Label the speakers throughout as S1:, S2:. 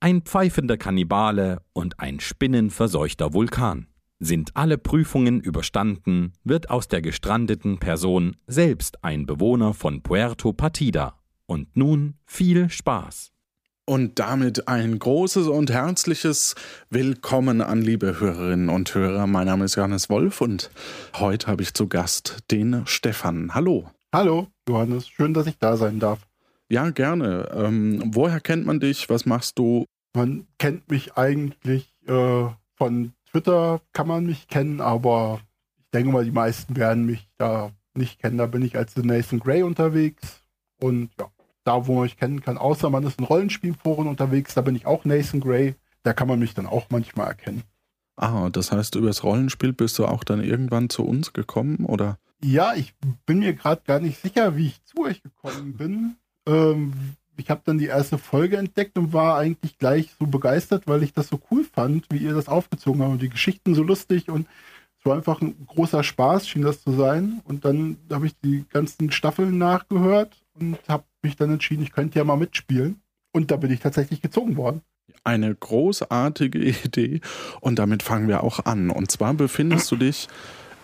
S1: ein pfeifender Kannibale und ein spinnenverseuchter Vulkan. Sind alle Prüfungen überstanden, wird aus der gestrandeten Person selbst ein Bewohner von Puerto Partida. Und nun viel Spaß.
S2: Und damit ein großes und herzliches Willkommen an liebe Hörerinnen und Hörer. Mein Name ist Johannes Wolf und heute habe ich zu Gast den Stefan. Hallo.
S3: Hallo, Johannes. Schön, dass ich da sein darf.
S2: Ja, gerne. Ähm, woher kennt man dich? Was machst du?
S3: Man kennt mich eigentlich äh, von Twitter kann man mich kennen, aber ich denke mal, die meisten werden mich da nicht kennen. Da bin ich als Nathan Gray unterwegs. Und ja, da, wo man mich kennen kann, außer man ist in Rollenspielforen unterwegs, da bin ich auch Nathan Gray. Da kann man mich dann auch manchmal erkennen.
S2: Ah, das heißt, über das Rollenspiel bist du auch dann irgendwann zu uns gekommen, oder?
S3: Ja, ich bin mir gerade gar nicht sicher, wie ich zu euch gekommen bin. Ähm, ich habe dann die erste Folge entdeckt und war eigentlich gleich so begeistert, weil ich das so cool fand, wie ihr das aufgezogen habt und die Geschichten so lustig und es war einfach ein großer Spaß, schien das zu sein. Und dann habe ich die ganzen Staffeln nachgehört und habe mich dann entschieden, ich könnte ja mal mitspielen. Und da bin ich tatsächlich gezogen worden.
S2: Eine großartige Idee und damit fangen wir auch an. Und zwar befindest du dich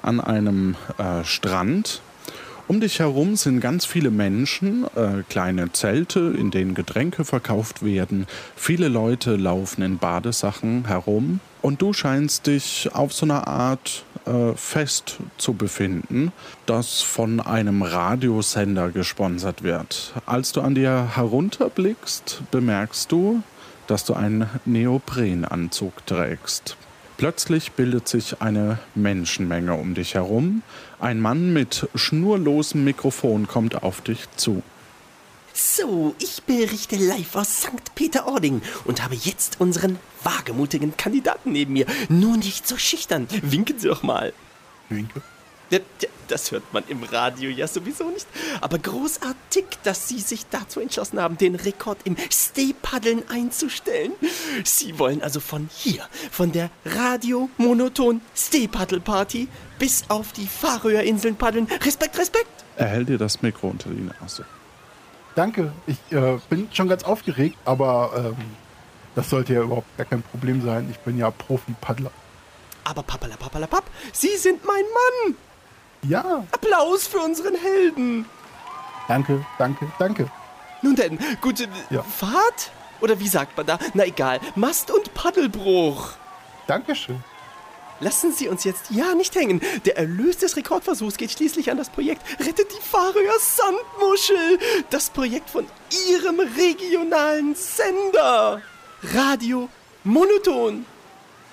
S2: an einem äh, Strand um dich herum sind ganz viele Menschen, äh, kleine Zelte, in denen Getränke verkauft werden. Viele Leute laufen in Badesachen herum. Und du scheinst dich auf so einer Art äh, Fest zu befinden, das von einem Radiosender gesponsert wird. Als du an dir herunterblickst, bemerkst du, dass du einen Neoprenanzug trägst. Plötzlich bildet sich eine Menschenmenge um dich herum. Ein Mann mit schnurlosem Mikrofon kommt auf dich zu.
S4: So, ich berichte live aus St. Peter-Ording und habe jetzt unseren wagemutigen Kandidaten neben mir. Nur nicht so schüchtern. Winken Sie doch mal.
S3: Winke.
S4: Das hört man im Radio ja sowieso nicht. Aber großartig, dass Sie sich dazu entschlossen haben, den Rekord im Stehpaddeln einzustellen. Sie wollen also von hier, von der Radio-Monoton Stehpaddel-Party bis auf die Färöerinseln paddeln. Respekt, Respekt!
S2: Er hält dir das Mikro unter die Nase.
S3: Danke, ich äh, bin schon ganz aufgeregt, aber ähm, das sollte ja überhaupt gar kein Problem sein. Ich bin ja Profi-Paddler.
S4: Aber papala papala papp, Sie sind mein Mann!
S3: Ja.
S4: Applaus für unseren Helden.
S3: Danke, danke, danke.
S4: Nun denn, gute ja. Fahrt? Oder wie sagt man da? Na egal, Mast- und Paddelbruch.
S3: Dankeschön.
S4: Lassen Sie uns jetzt ja nicht hängen. Der Erlös des Rekordversuchs geht schließlich an das Projekt Rettet die Färöer Sandmuschel. Das Projekt von Ihrem regionalen Sender. Radio Monoton.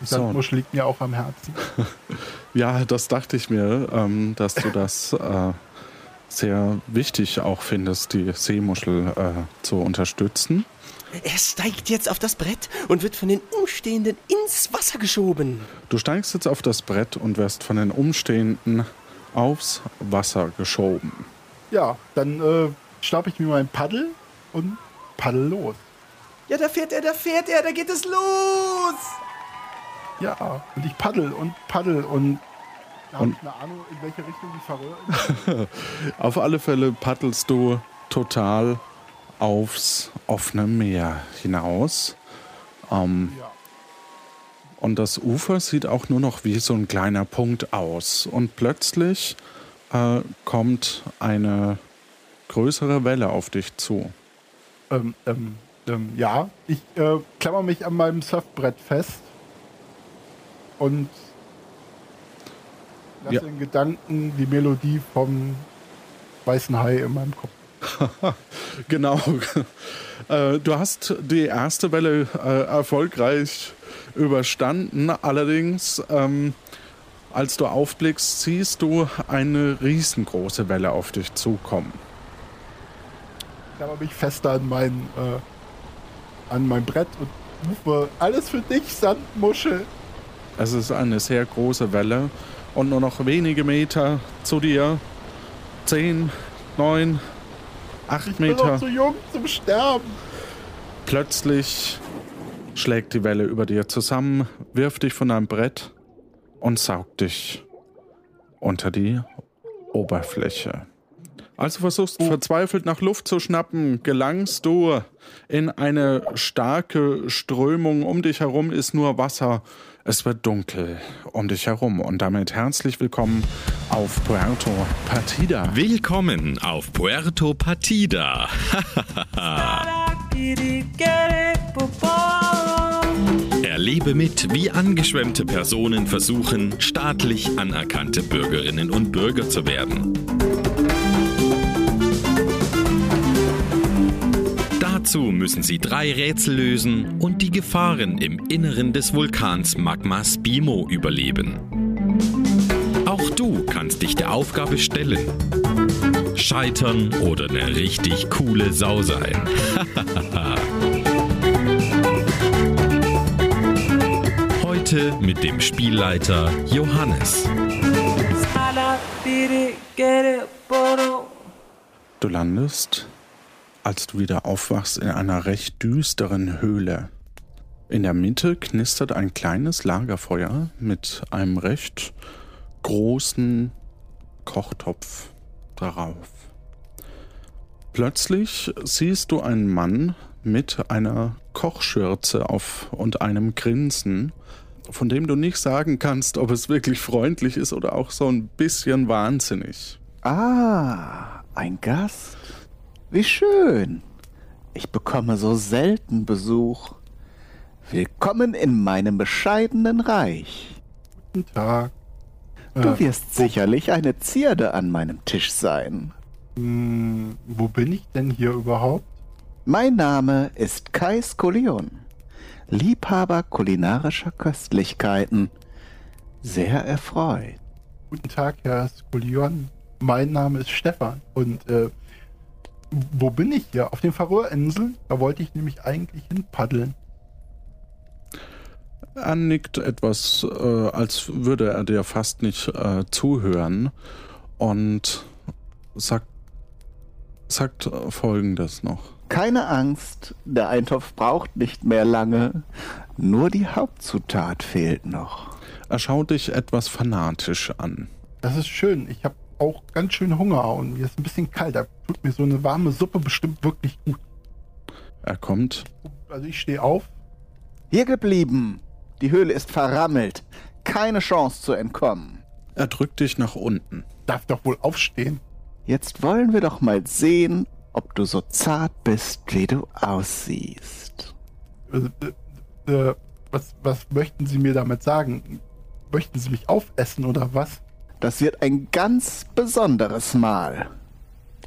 S3: Die Sandmuschel liegt mir auch am Herzen.
S2: ja, das dachte ich mir, ähm, dass du das äh, sehr wichtig auch findest, die Seemuschel äh, zu unterstützen.
S4: Er steigt jetzt auf das Brett und wird von den Umstehenden ins Wasser geschoben.
S2: Du steigst jetzt auf das Brett und wirst von den Umstehenden aufs Wasser geschoben.
S3: Ja, dann äh, schnapp ich mir mein Paddel und paddel los.
S4: Ja, da fährt er, da fährt er, da geht es los!
S3: Ja, und ich paddel und paddel und habe ich eine Ahnung, in welche Richtung die Färöer
S2: Auf alle Fälle paddelst du total aufs offene Meer hinaus. Ähm, ja. Und das Ufer sieht auch nur noch wie so ein kleiner Punkt aus. Und plötzlich äh, kommt eine größere Welle auf dich zu.
S3: Ähm, ähm, ähm ja, ich äh, klammer mich an meinem Surfbrett fest und lasse ja. in Gedanken die Melodie vom Weißen Hai in meinem Kopf.
S2: genau. Äh, du hast die erste Welle äh, erfolgreich überstanden. Allerdings, ähm, als du aufblickst, siehst du eine riesengroße Welle auf dich zukommen.
S3: Ich habe mich fester an mein, äh, an mein Brett und Ufer. Alles für dich, Sandmuschel.
S2: Es ist eine sehr große Welle und nur noch wenige Meter zu dir. Zehn, neun, acht
S3: Ich bin
S2: Meter.
S3: noch zu jung zum Sterben.
S2: Plötzlich schlägt die Welle über dir zusammen, wirft dich von deinem Brett und saugt dich unter die Oberfläche. Als du versuchst, verzweifelt nach Luft zu schnappen, gelangst du in eine starke Strömung. Um dich herum ist nur Wasser. Es wird dunkel um dich herum. Und damit herzlich willkommen auf Puerto Partida.
S1: Willkommen auf Puerto Partida. Erlebe mit, wie angeschwemmte Personen versuchen, staatlich anerkannte Bürgerinnen und Bürger zu werden. Dazu müssen sie drei Rätsel lösen und die Gefahren im Inneren des Vulkans Magma Spimo überleben. Auch du kannst dich der Aufgabe stellen. Scheitern oder eine richtig coole Sau sein. Heute mit dem Spielleiter Johannes.
S2: Du landest, als du wieder aufwachst, in einer recht düsteren Höhle. In der Mitte knistert ein kleines Lagerfeuer mit einem recht großen Kochtopf darauf. Plötzlich siehst du einen Mann mit einer Kochschürze auf und einem Grinsen, von dem du nicht sagen kannst, ob es wirklich freundlich ist oder auch so ein bisschen wahnsinnig.
S5: Ah, ein Gast. Wie schön. Ich bekomme so selten Besuch. Willkommen in meinem bescheidenen Reich.
S3: Guten Tag.
S5: Du
S3: Äh,
S5: wirst sicherlich eine Zierde an meinem Tisch sein.
S3: Hm, wo bin ich denn hier überhaupt?
S5: Mein Name ist Kai Skolion, Liebhaber kulinarischer Köstlichkeiten. Sehr erfreut.
S3: Guten Tag, Herr Skolion. Mein Name ist Stefan. Und äh, wo bin ich hier? Auf den Färöerinseln? Da wollte ich nämlich eigentlich hin paddeln.
S2: Er nickt etwas, äh, als würde er dir fast nicht äh, zuhören und sagt, sagt folgendes noch.
S5: Keine Angst, der Eintopf braucht nicht mehr lange. Nur die Hauptzutat fehlt noch.
S2: Er schaut dich etwas fanatisch an.
S3: Das ist schön. Ich habe auch ganz schön Hunger und mir ist ein bisschen kalt. Da tut mir so eine warme Suppe bestimmt wirklich gut.
S2: Er kommt,
S3: Also ich stehe auf.
S5: Hier geblieben. Die Höhle ist verrammelt. Keine Chance zu entkommen.
S2: er drückt dich nach unten.
S3: Darf doch wohl aufstehen.
S5: Jetzt wollen wir doch mal sehen, ob du so zart bist, wie du aussiehst.
S3: Äh, äh, äh, was, was möchten Sie mir damit sagen? Möchten Sie mich aufessen oder was?
S5: Das wird ein ganz besonderes Mal.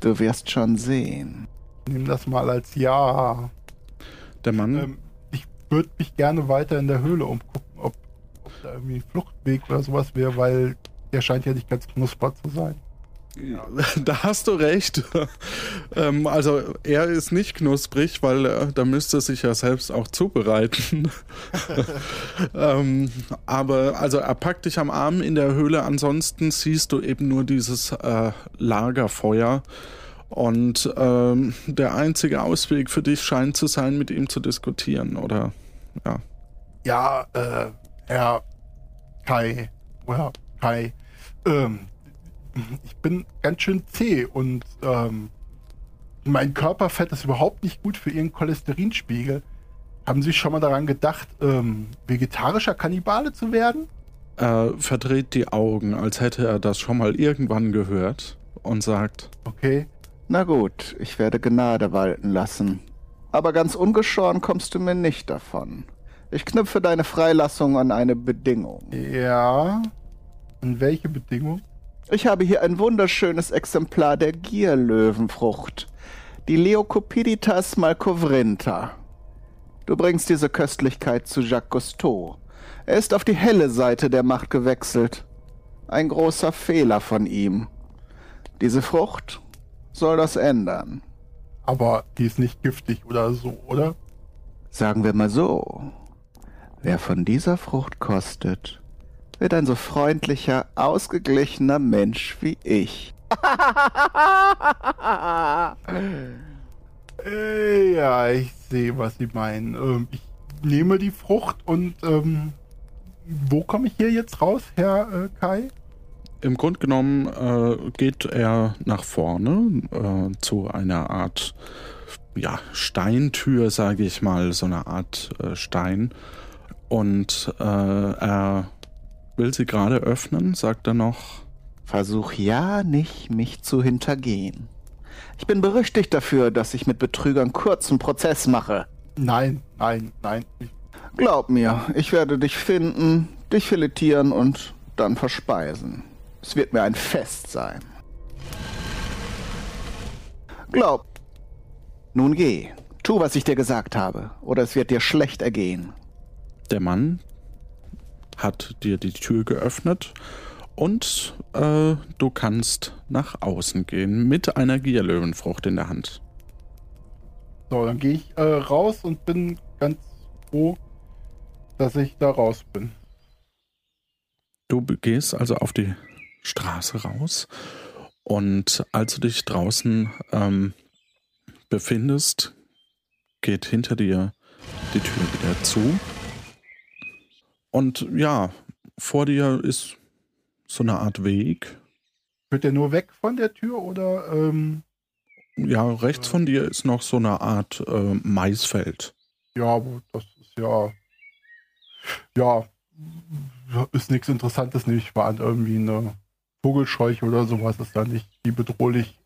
S5: Du wirst schon sehen.
S3: Ich nehme das mal als Ja.
S2: Der Mann,
S3: Ähm, ich würde mich gerne weiter in der Höhle umgucken, ob, ob da irgendwie ein Fluchtweg oder sowas wäre, weil der scheint ja nicht ganz knusper zu sein.
S2: da hast du recht. ähm, also er ist nicht knusprig, weil äh, da müsste er sich ja selbst auch zubereiten. ähm, aber also er packt dich am Arm in der Höhle. Ansonsten siehst du eben nur dieses äh, Lagerfeuer. Und ähm, der einzige Ausweg für dich scheint zu sein, mit ihm zu diskutieren, oder? Ja.
S3: Ja, äh, Herr Kai, oder Kai, ähm, ich bin ganz schön zäh und ähm, mein Körperfett ist überhaupt nicht gut für Ihren Cholesterinspiegel. Haben Sie schon mal daran gedacht, ähm, vegetarischer Kannibale zu werden?
S2: Er verdreht die Augen, als hätte er das schon mal irgendwann gehört und sagt,
S3: Okay.
S5: Na gut, ich werde Gnade walten lassen. Aber ganz ungeschoren kommst du mir nicht davon. Ich knüpfe deine Freilassung an eine Bedingung.
S3: Ja. Und welche Bedingung?
S5: Ich habe hier ein wunderschönes Exemplar der Gierlöwenfrucht, die Leocopiditas malcovrinta. Du bringst diese Köstlichkeit zu Jacques Cousteau. Er ist auf die helle Seite der Macht gewechselt. Ein großer Fehler von ihm. Diese Frucht soll das ändern.
S3: Aber die ist nicht giftig oder so, oder?
S5: Sagen wir mal so, wer von dieser Frucht kostet, wird ein so freundlicher, ausgeglichener Mensch wie ich.
S3: Äh, ja, ich sehe, was Sie meinen. Ähm, ich nehme die Frucht und ähm, wo komme ich hier jetzt raus, Herr äh, Kai?
S2: Im Grunde genommen äh, geht er nach vorne äh, zu einer Art ja, Steintür, sage ich mal, so eine Art äh, Stein. Und äh, er will sie gerade öffnen, sagt er noch.
S5: Versuch ja nicht, mich zu hintergehen. Ich bin berüchtigt dafür, dass ich mit Betrügern kurzen Prozess mache.
S3: Nein, nein, nein.
S5: Glaub mir, ich werde dich finden, dich filetieren und dann verspeisen. Es wird mir ein Fest sein. Glaub. Nun geh, tu, was ich dir gesagt habe, oder es wird dir schlecht ergehen.
S2: Der Mann hat dir die Tür geöffnet und äh, du kannst nach außen gehen mit einer Gierlöwenfrucht in der Hand.
S3: so, dann gehe ich äh, raus und bin ganz froh, dass ich da raus bin.
S2: Du gehst also auf die Straße raus und als du dich draußen ähm, befindest, geht hinter dir die Tür wieder zu. Und ja, vor dir ist so eine Art Weg.
S3: Wird der nur weg von der Tür oder ähm,
S2: Ja, rechts von dir ist noch so eine Art äh, Maisfeld.
S3: ja, aber das ist ja ja ist nichts Interessantes nicht war an irgendwie eine Vogelscheuche oder sowas ist da nicht, die bedrohlich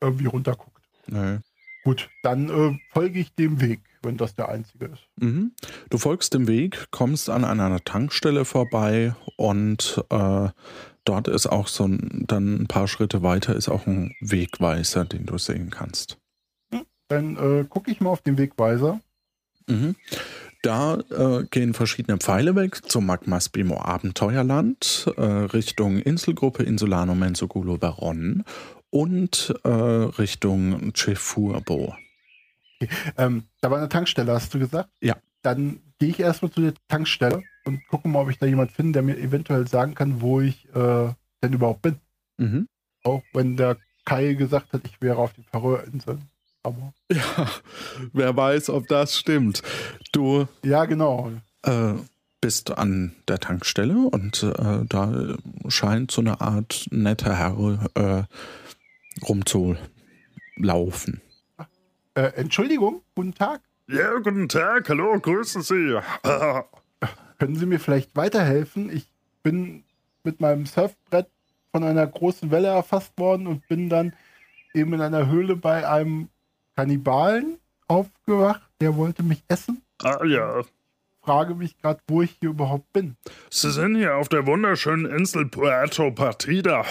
S3: irgendwie runterguckt.
S2: Nee.
S3: Gut, dann äh, folge ich dem Weg, wenn das der einzige ist.
S2: Mhm. Du folgst dem Weg, kommst an einer Tankstelle vorbei und äh, dort ist auch so ein, dann ein paar Schritte weiter ist auch ein Wegweiser, den du sehen kannst.
S3: Dann äh, gucke ich mal auf den Wegweiser.
S2: Mhm. Da äh, gehen verschiedene Pfeile weg zum Magmas Bimo Abenteuerland, äh, Richtung Inselgruppe Insulano Mensogulo Baron und äh, Richtung Cefurbo.
S3: Ähm, da war eine Tankstelle, hast du gesagt?
S2: Ja.
S3: Dann gehe ich erstmal zu der Tankstelle und gucke mal, ob ich da jemand finde, der mir eventuell sagen kann, wo ich äh, denn überhaupt bin.
S2: Mhm.
S3: Auch wenn der Kai gesagt hat, ich wäre auf den Färöerinseln. Aber
S2: Ja, wer weiß, ob das stimmt. Du
S3: ja, genau.
S2: äh, bist an der Tankstelle und äh, da scheint so eine Art netter Herr äh, rumzulaufen.
S3: Äh, Entschuldigung, guten Tag.
S6: Ja, guten Tag, hallo, grüßen Sie.
S3: Können Sie mir vielleicht weiterhelfen? Ich bin mit meinem Surfbrett von einer großen Welle erfasst worden und bin dann eben in einer Höhle bei einem Kannibalen aufgewacht. Der wollte mich essen.
S6: ah ja,
S3: Frage mich gerade, wo ich hier überhaupt bin.
S6: Sie sind hier auf der wunderschönen Insel Puerto Partida,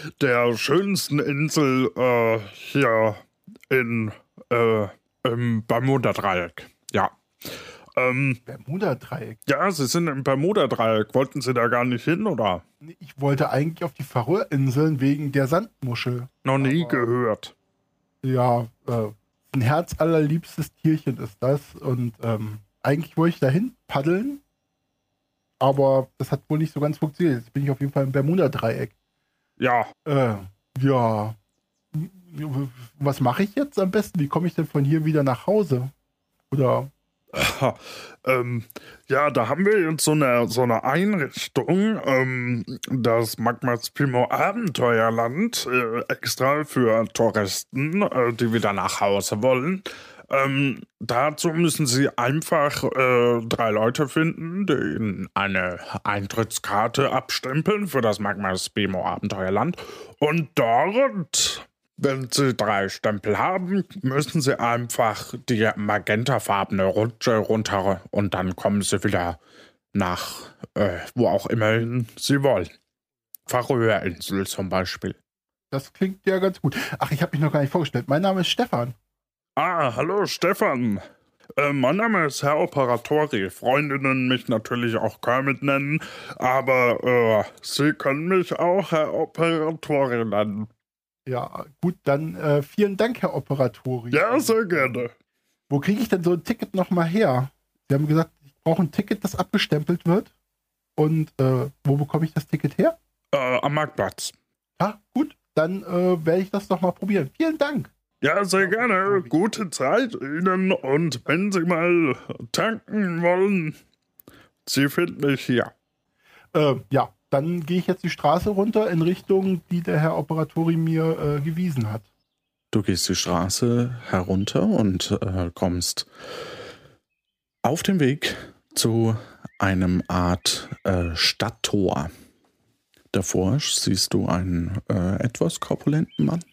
S6: der schönsten Insel äh, hier in äh, im Bermuda-Dreieck. Ja. Ähm,
S3: Bermuda-Dreieck.
S6: ja, Sie sind im Bermuda-Dreieck. Wollten Sie da gar nicht hin, oder?
S3: Ich wollte eigentlich auf die Färöerinseln wegen der Sandmuschel.
S6: Noch nie
S3: Aber-
S6: gehört.
S3: Ja, äh, ein herzallerliebstes Tierchen ist das. Und ähm, eigentlich wollte ich dahin paddeln, aber das hat wohl nicht so ganz funktioniert. Jetzt bin ich auf jeden Fall im Bermuda-Dreieck.
S6: Ja,
S3: Äh, ja. Was mache ich jetzt am besten? Wie komme ich denn von hier wieder nach Hause? Oder
S6: ähm, ja, da haben wir jetzt so eine, so eine Einrichtung, ähm, das Magmas Primo Abenteuerland, äh, extra für Touristen, äh, die wieder nach Hause wollen. Ähm, dazu müssen sie einfach äh, drei Leute finden, die ihnen eine Eintrittskarte abstempeln für das Magmas Primo Abenteuerland. Und dort wenn Sie drei Stempel haben, müssen Sie einfach die magentafarbene Rutsche runter und dann kommen Sie wieder nach äh, wo auch immer Sie wollen. Färöerinsel zum Beispiel.
S3: das klingt ja ganz gut. Ach, ich habe mich noch gar nicht vorgestellt. Mein Name ist Stefan.
S6: Ah, hallo Stefan. Äh, mein Name ist Herr Operatori. Freundinnen mich natürlich auch Kermit nennen, aber äh, Sie können mich auch Herr Operatori nennen.
S3: Ja, gut, dann äh, vielen Dank, Herr Operatori.
S6: Ja, sehr gerne.
S3: Wo kriege ich denn so ein Ticket nochmal her? Sie haben gesagt, ich brauche ein Ticket, das abgestempelt wird. Und äh, wo bekomme ich das Ticket her?
S6: Äh, am Marktplatz.
S3: Ja, gut. Dann äh, werde ich das doch mal probieren. Vielen Dank.
S6: Ja, sehr gerne. Gute Zeit Ihnen und wenn Sie mal tanken wollen, Sie finden mich hier.
S3: Äh, ja, dann gehe ich jetzt die Straße runter in Richtung, die der Herr Operatori mir äh, gewiesen hat.
S2: Du gehst die Straße herunter und äh, kommst auf dem Weg zu einem Art äh, Stadttor. Davor siehst du einen äh, etwas korpulenten Mann.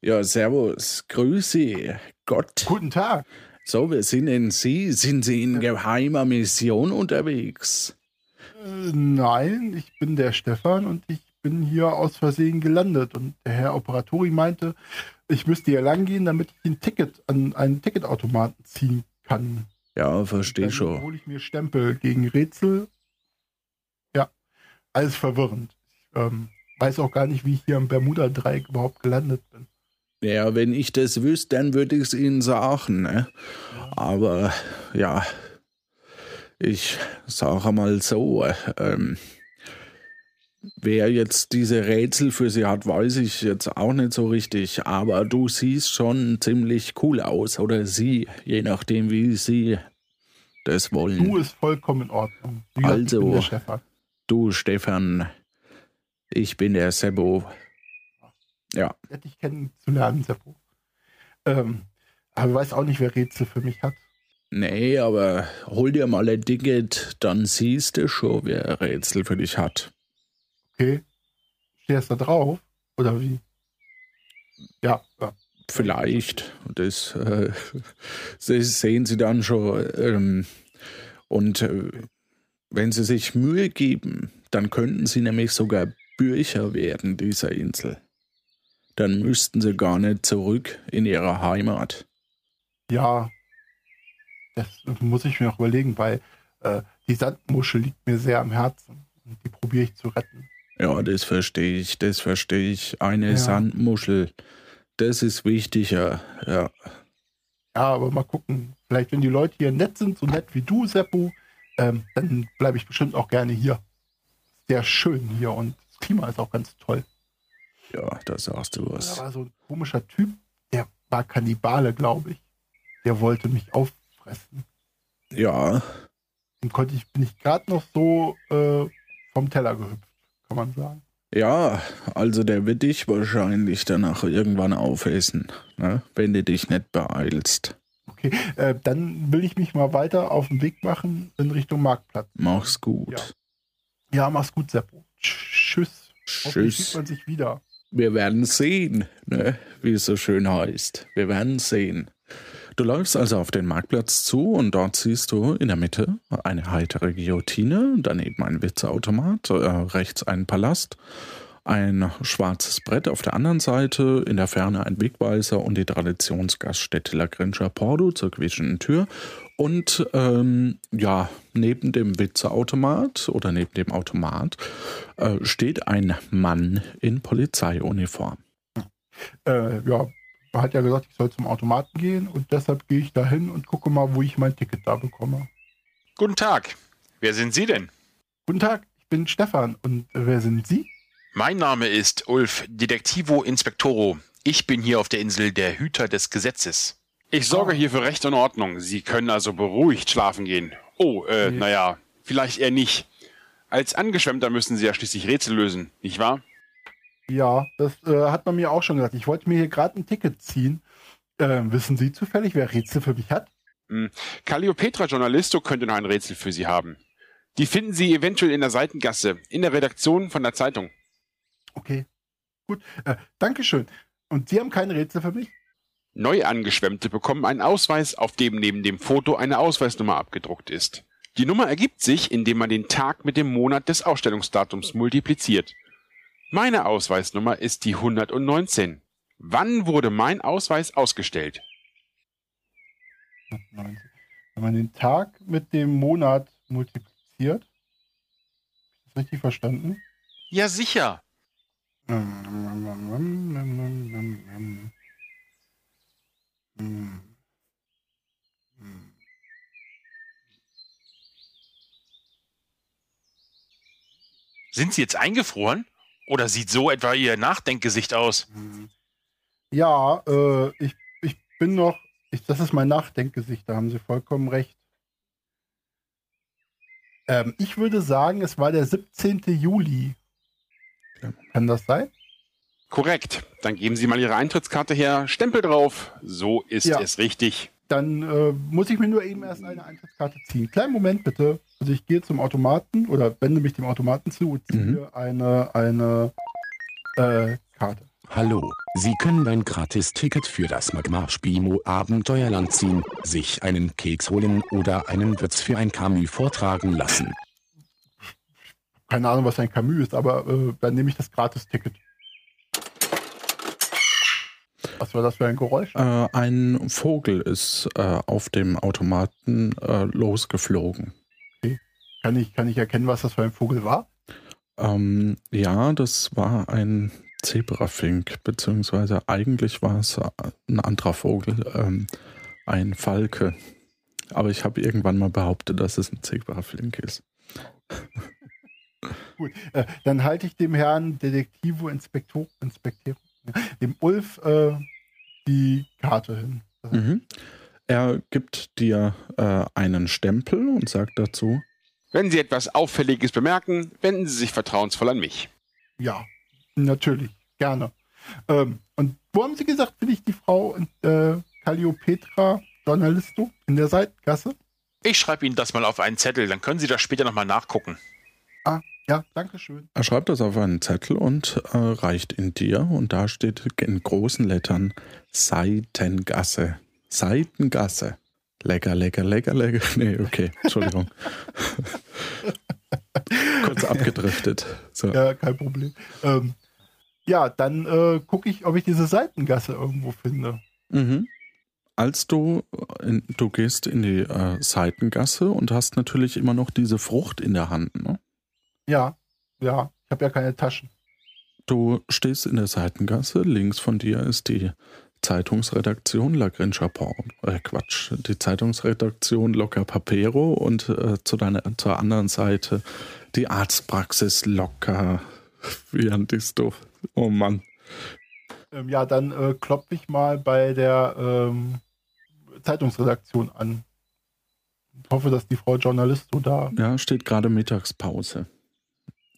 S2: Ja, servus, grüße, Gott.
S3: Guten Tag.
S2: So, wer sind denn Sie? Sind Sie in geheimer Mission unterwegs?
S3: Äh, nein, ich bin der Stefan und ich bin hier aus Versehen gelandet. Und der Herr Operatori meinte, ich müsste hier lang gehen, damit ich ein Ticket an einen Ticketautomaten ziehen kann.
S2: Ja, verstehe
S3: Dann
S2: schon.
S3: hole ich mir Stempel gegen Rätsel. Ja, alles verwirrend. Ich ähm, weiß auch gar nicht, wie ich hier im Bermuda-Dreieck überhaupt gelandet bin.
S2: Ja, wenn ich das wüsste, dann würde ich es Ihnen sagen. Ne? Aber ja, ich sage mal so, ähm, wer jetzt diese Rätsel für Sie hat, weiß ich jetzt auch nicht so richtig. Aber du siehst schon ziemlich cool aus, oder Sie, je nachdem, wie Sie das wollen.
S3: Du ist vollkommen in Ordnung. Wie
S2: Also.
S3: ich Stefan.
S2: Du, Stefan, ich bin der Sebo. Ja,
S3: Nett, dich kennenzulernen, Seppo. Ähm, aber ich weiß auch nicht, wer Rätsel für mich hat.
S2: Nee, aber hol dir mal ein Ticket, dann siehst du schon, wer Rätsel für dich hat.
S3: Okay. Stehst da drauf? Oder wie? Ja, ja.
S2: Vielleicht. Das, äh, das sehen Sie dann schon. Ähm, und äh, wenn Sie sich Mühe geben, dann könnten Sie nämlich sogar Bürcher werden dieser Insel. Dann müssten Sie gar nicht zurück in Ihre Heimat.
S3: Ja. Das muss ich mir noch überlegen, weil äh, die Sandmuschel liegt mir sehr am Herzen. Und die probiere ich zu retten.
S2: Ja, das verstehe ich, das verstehe ich. Eine
S3: Ja.
S2: Sandmuschel, das ist wichtiger. Ja,
S3: Ja, aber mal gucken. Vielleicht, wenn die Leute hier nett sind, so nett wie du, Seppo, ähm, dann bleibe ich bestimmt auch gerne hier. Sehr schön hier und das Klima ist auch ganz toll.
S2: ja, da sagst du
S3: Da
S2: was.
S3: war so ein komischer Typ, der war Kannibale, glaube ich. Der wollte mich auffressen.
S2: Ja,
S3: Den konnte ich, bin ich gerade noch so äh, vom Teller gehüpft, kann man sagen.
S2: ja, also der wird dich wahrscheinlich danach irgendwann aufessen, ne? wenn du dich nicht beeilst.
S3: Okay, äh, dann will ich mich mal weiter auf den Weg machen in Richtung Marktplatz.
S2: Mach's gut.
S3: Ja, mach's gut, Seppo. Tschüss. Hoffentlich sieht
S2: Tschüss.
S3: man sich wieder.
S2: Wir werden sehen, ne? wie es so schön heißt. Wir werden sehen. Du läufst also auf den Marktplatz zu und dort siehst du in der Mitte eine heitere Guillotine, daneben ein Witzeautomat, äh, rechts ein Palast, ein schwarzes Brett auf der anderen Seite, in der Ferne ein Wegweiser und die Traditionsgaststätte La Grincha Pordo zur quietschenden Tür. Und ähm, ja, neben dem Witzeautomat oder neben dem Automat äh, steht ein Mann in Polizeiuniform.
S3: Äh, ja, hat ja gesagt, ich soll zum Automaten gehen und deshalb gehe ich da hin und gucke mal, wo ich mein Ticket da bekomme.
S7: Guten Tag. Wer sind Sie denn?
S3: Guten Tag, ich bin Stefan und wer sind Sie?
S7: Mein Name ist Ulf Detektivo Inspectoro. Ich bin hier auf der Insel der Hüter des Gesetzes. Ich sorge hier für Recht und Ordnung. Sie können also beruhigt schlafen gehen. Oh, äh,
S3: Nee.
S7: naja, vielleicht eher nicht. Als Angeschwemmter müssen Sie ja schließlich Rätsel lösen, nicht wahr?
S3: Ja, das äh, hat man mir auch schon gesagt. Ich wollte mir hier gerade ein Ticket ziehen. Äh, wissen Sie zufällig, wer Rätsel für mich hat?
S7: Calliopetra Journalisto könnte noch ein Rätsel für Sie haben. Die finden Sie eventuell in der Seitengasse, in der Redaktion von der Zeitung.
S3: Okay, gut. Äh, Dankeschön. Und Sie haben kein Rätsel für mich?
S7: Neuangeschwemmte bekommen einen Ausweis, auf dem neben dem Foto eine Ausweisnummer abgedruckt ist. Die Nummer ergibt sich, indem man den Tag mit dem Monat des Ausstellungsdatums multipliziert. Meine Ausweisnummer ist die 119. Wann wurde mein Ausweis ausgestellt?
S3: Wenn man den Tag mit dem Monat multipliziert, ist das richtig verstanden?
S7: Ja, sicher.
S8: Sind Sie jetzt eingefroren? Oder sieht so etwa Ihr Nachdenkgesicht aus?
S3: Ja, äh, ich, ich bin noch, ich, das ist mein Nachdenkgesicht, da haben Sie vollkommen recht. Ähm, ich würde sagen, es war der 17. Juli.
S2: Ja.
S3: Kann das sein?
S7: Korrekt. Dann geben Sie mal Ihre Eintrittskarte her, Stempel drauf. So ist
S3: Ja.
S7: es richtig.
S3: Dann äh, muss ich mir nur eben erst eine Eintrittskarte ziehen. Kleinen Moment bitte. Also ich gehe zum Automaten oder wende mich dem Automaten zu und ziehe
S2: Mhm.
S3: eine, eine äh, Karte.
S9: Hallo, Sie können ein Gratis-Ticket für das Magmar Spimo Abenteuerland ziehen, sich einen Keks holen oder einen Witz für ein Camus vortragen lassen.
S3: Keine Ahnung, was ein Camus ist, aber äh, dann nehme ich das Gratis-Ticket. Was war das für ein Geräusch?
S2: Äh, ein Vogel ist äh, auf dem Automaten äh, losgeflogen.
S3: Kann ich, kann ich erkennen, was das für ein Vogel war?
S2: Ähm, ja, das war ein Zebrafink, beziehungsweise eigentlich war es äh, ein anderer Vogel, ähm, ein Falke. Aber ich habe irgendwann mal behauptet, dass es ein Zebrafink ist.
S3: Gut, äh, dann halte ich dem Herrn Detektivo Inspektor, Inspektor dem Ulf äh, die Karte hin.
S2: Mhm. Er gibt dir äh, einen Stempel und sagt dazu,
S7: Wenn Sie etwas Auffälliges bemerken, wenden Sie sich vertrauensvoll an mich.
S3: Ja, natürlich, gerne. Ähm, und wo haben Sie gesagt, bin ich die Frau äh, Calliopetra Journalisto in der Seitengasse?
S8: Ich schreibe Ihnen das mal auf einen Zettel, dann können Sie das später nochmal nachgucken.
S3: Ja, danke schön.
S2: er schreibt das auf einen Zettel und äh, reicht ihn dir und da steht in großen Lettern Seitengasse. Seitengasse. Lecker, lecker, lecker, lecker. Nee, okay, Entschuldigung. Kurz abgedriftet. So.
S3: Ja, kein Problem. Ähm, ja, dann äh, gucke ich, ob ich diese Seitengasse irgendwo finde.
S2: Mhm. Als du, in, du gehst in die äh, Seitengasse und hast natürlich immer noch diese Frucht in der Hand. Ne?
S3: Ja, ja, ich habe ja keine Taschen.
S2: Du stehst in der Seitengasse, links von dir ist die Zeitungsredaktion La Grincha Port, äh Quatsch, die Zeitungsredaktion Locker Papero und äh, zu deiner, zur anderen Seite die Arztpraxis Locker Viandisto. Oh Mann.
S3: Ähm, ja, dann äh, klopfe ich mal bei der ähm, Zeitungsredaktion an. Ich hoffe, dass die Frau Journalisto da
S2: Ja, steht gerade Mittagspause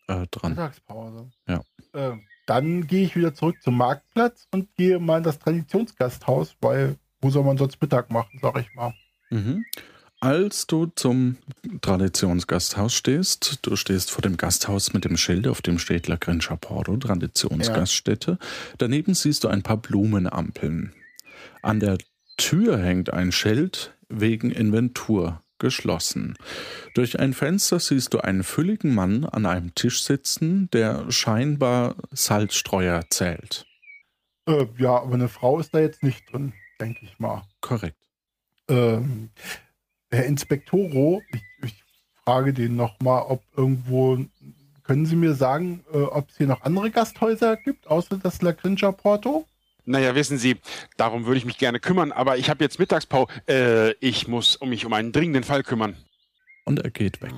S2: äh, dran.
S3: Mittagspause.
S2: Ja.
S3: Ähm, dann gehe ich wieder zurück zum Marktplatz und gehe mal in das Traditionsgasthaus, weil wo soll man sonst Mittag machen, sag ich mal.
S2: Mhm. Als du zum Traditionsgasthaus stehst, du stehst vor dem Gasthaus mit dem Schild, auf dem steht La Grincha Porto, Traditionsgaststätte. Daneben siehst du ein paar Blumenampeln. An der Tür hängt ein Schild wegen Inventur geschlossen. Durch ein Fenster siehst du einen fülligen Mann an einem Tisch sitzen, der scheinbar Salzstreuer zählt.
S3: Äh, ja, aber eine Frau ist da jetzt nicht drin, denke ich mal.
S2: Korrekt.
S3: Ähm, Herr Inspektoro, ich, ich frage den nochmal, ob irgendwo, können Sie mir sagen, äh, ob es hier noch andere Gasthäuser gibt, außer das La Grincha Porto?
S7: Naja, wissen Sie, darum würde ich mich gerne kümmern, aber ich habe jetzt Mittagspause. Äh, ich muss um mich um einen dringenden Fall kümmern.
S2: Und er geht weg.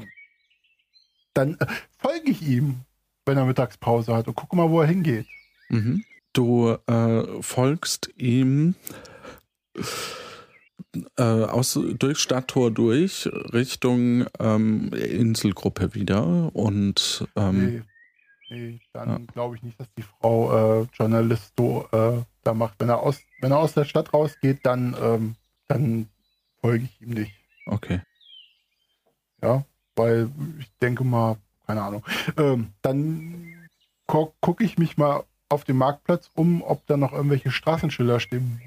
S3: Dann äh, folge ich ihm, wenn er Mittagspause hat und gucke mal, wo er hingeht.
S2: Mhm. Du äh, folgst ihm äh, aus, durch Stadttor durch Richtung ähm, Inselgruppe wieder und ähm,
S3: nee, nee, dann glaube ich nicht, dass die Frau äh, Journalisto äh, da macht. Wenn er aus, wenn er aus der Stadt rausgeht, dann, ähm, dann folge ich ihm nicht.
S2: okay.
S3: Ja, weil ich denke mal, keine Ahnung. Ähm, dann gu gucke ich mich mal auf dem Marktplatz um, ob da noch irgendwelche Straßenschilder stehen,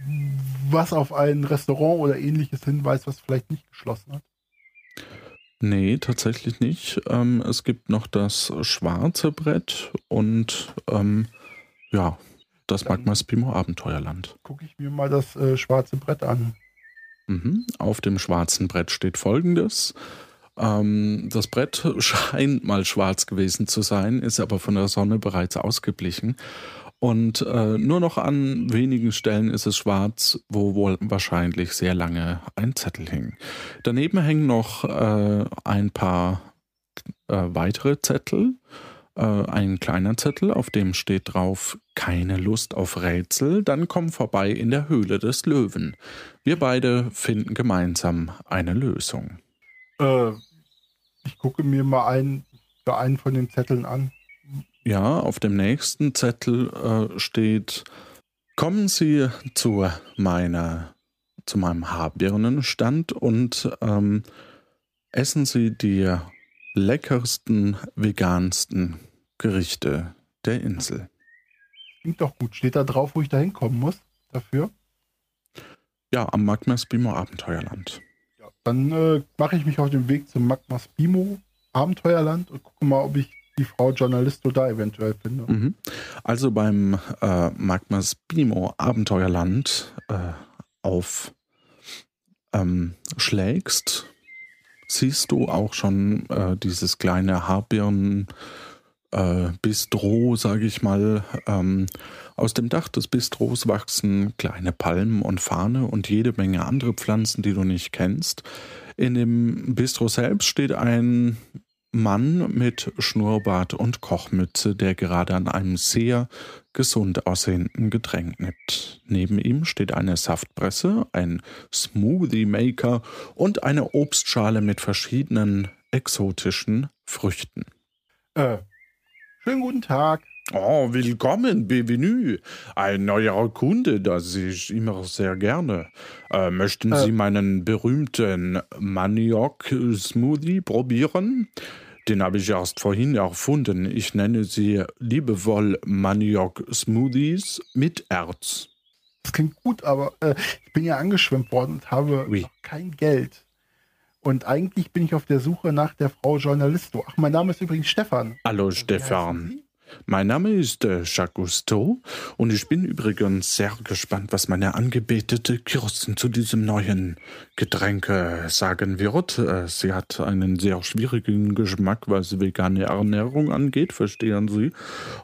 S3: was auf ein Restaurant oder ähnliches hinweist, was vielleicht nicht geschlossen hat.
S2: Nee, tatsächlich nicht. Ähm, es gibt noch das schwarze Brett und ähm, ja, das
S3: Dann-
S2: Magma Spimo Abenteuerland.
S3: Gucke ich mir mal das äh, schwarze Brett an.
S2: Mhm. Auf dem schwarzen Brett steht folgendes. Ähm, das Brett scheint mal schwarz gewesen zu sein, ist aber von der Sonne bereits ausgeblichen. Und äh, nur noch an wenigen Stellen ist es schwarz, wo wohl wahrscheinlich sehr lange ein Zettel hing. Daneben hängen noch äh, ein paar äh, weitere Zettel. Äh, ein kleiner Zettel, auf dem steht drauf, keine Lust auf Rätsel, dann komm vorbei in der Höhle des Löwen. Wir beide finden gemeinsam eine Lösung.
S3: Äh, ich gucke mir mal einen, einen von den Zetteln an.
S2: Ja, auf dem nächsten Zettel äh, steht, kommen Sie zu meiner, zu meinem Haarbirnenstand und ähm, essen Sie die leckersten, vegansten Gerichte der Insel.
S3: Klingt doch gut. Steht da drauf, wo ich da hinkommen muss dafür?
S2: Ja, am Magmas Bimo Abenteuerland.
S3: Ja, dann äh, mache ich mich auf den Weg zum Magmas Bimo Abenteuerland und gucke mal, ob ich die Frau Journalisto da eventuell finde.
S2: Mhm. Also beim äh, Magmas Bimo Abenteuerland äh, auf ähm, schlägst, siehst du auch schon äh, dieses kleine Haarbirnen äh, Bistro, sage ich mal. Ähm, aus dem Dach des Bistros wachsen kleine Palmen und Fahne und jede Menge andere Pflanzen, die du nicht kennst. In dem Bistro selbst steht ein Mann mit Schnurrbart und Kochmütze, der gerade an einem sehr gesund aussehenden Getränk nippt. Neben ihm steht eine Saftpresse, ein Smoothie Maker und eine Obstschale mit verschiedenen exotischen Früchten.
S3: Äh, schönen guten Tag.
S2: Oh, willkommen, bienvenue. Ein neuer Kunde, das ich immer sehr gerne. Äh, möchten
S3: Äh.
S2: Sie meinen berühmten Maniok-Smoothie probieren? Den habe ich erst vorhin erfunden. Ich nenne sie liebevoll Maniok-Smoothies mit Erz.
S3: Das klingt gut, aber äh, ich bin ja angeschwemmt worden und habe
S2: Oui.
S3: kein Geld. Und eigentlich bin ich auf der Suche nach der Frau Journalisto. Ach, mein Name ist übrigens Stefan.
S2: Hallo Stefan. Mein Name ist äh, Jacques Cousteau und ich bin übrigens sehr gespannt, was meine angebetete Kirsten zu diesem neuen Getränk äh, sagen wird. Äh, sie hat einen sehr schwierigen Geschmack, was vegane Ernährung angeht, verstehen Sie.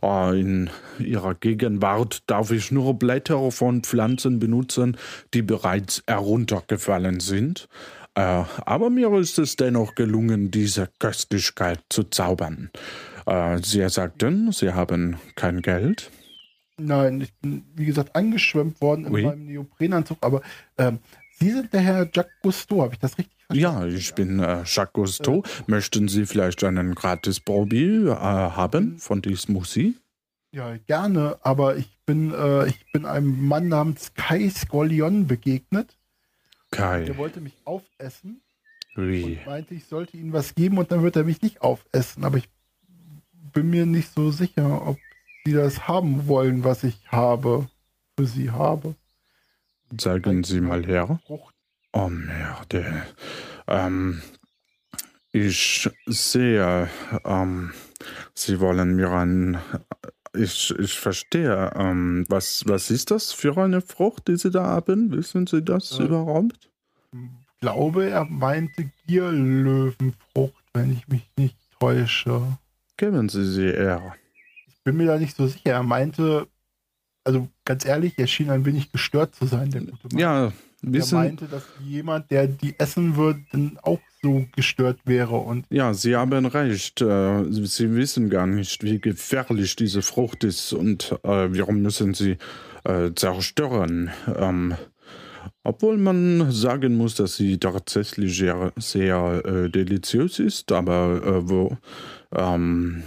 S2: Äh, in ihrer Gegenwart darf ich nur Blätter von Pflanzen benutzen, die bereits heruntergefallen sind. Äh, aber mir ist es dennoch gelungen, diese Köstlichkeit zu zaubern. Äh, Sie sagten, Sie haben kein Geld.
S3: Nein, ich bin, wie gesagt, angeschwemmt worden in
S2: Oui.
S3: meinem Neoprenanzug. Aber ähm, Sie sind der Herr Jacques Cousteau, habe ich das richtig verstanden?
S2: Ja, ich bin äh, Jacques Cousteau. Möchten Sie vielleicht einen gratis Probi äh, haben von diesem Musik?
S3: Ja, gerne, aber ich bin, äh, ich bin einem Mann namens Kai Scorlion begegnet.
S2: Kai.
S3: Der wollte mich aufessen
S2: Oui.
S3: und meinte, ich sollte ihm was geben und dann wird er mich nicht aufessen. Aber ich bin mir nicht so sicher, ob sie das haben wollen, was ich habe, für sie habe.
S2: Sagen Sie mal her.
S3: Frucht.
S2: Oh merde. Ähm, ich sehe, ähm, Sie wollen mir ein. Ich, ich verstehe. Ähm, was, was ist das für eine Frucht, die Sie da haben? Wissen Sie das
S3: Äh,
S2: überhaupt?
S3: Ich glaube, er meinte Gierlöwenfrucht, wenn ich mich nicht täusche.
S2: Geben Sie sie her.
S3: Ich bin mir da nicht so sicher. Er meinte, also ganz ehrlich, er schien ein wenig gestört zu sein, der gute Mann.
S2: Ja,
S3: er meinte, dass jemand, der die essen würde, dann auch so gestört wäre. Und
S2: Ja, Sie haben recht. Äh, Sie wissen gar nicht, wie gefährlich diese Frucht ist und äh, warum müssen sie äh, zerstören. Ähm, obwohl man sagen muss, dass sie tatsächlich sehr, sehr äh, deliziös ist, aber äh, wo ähm,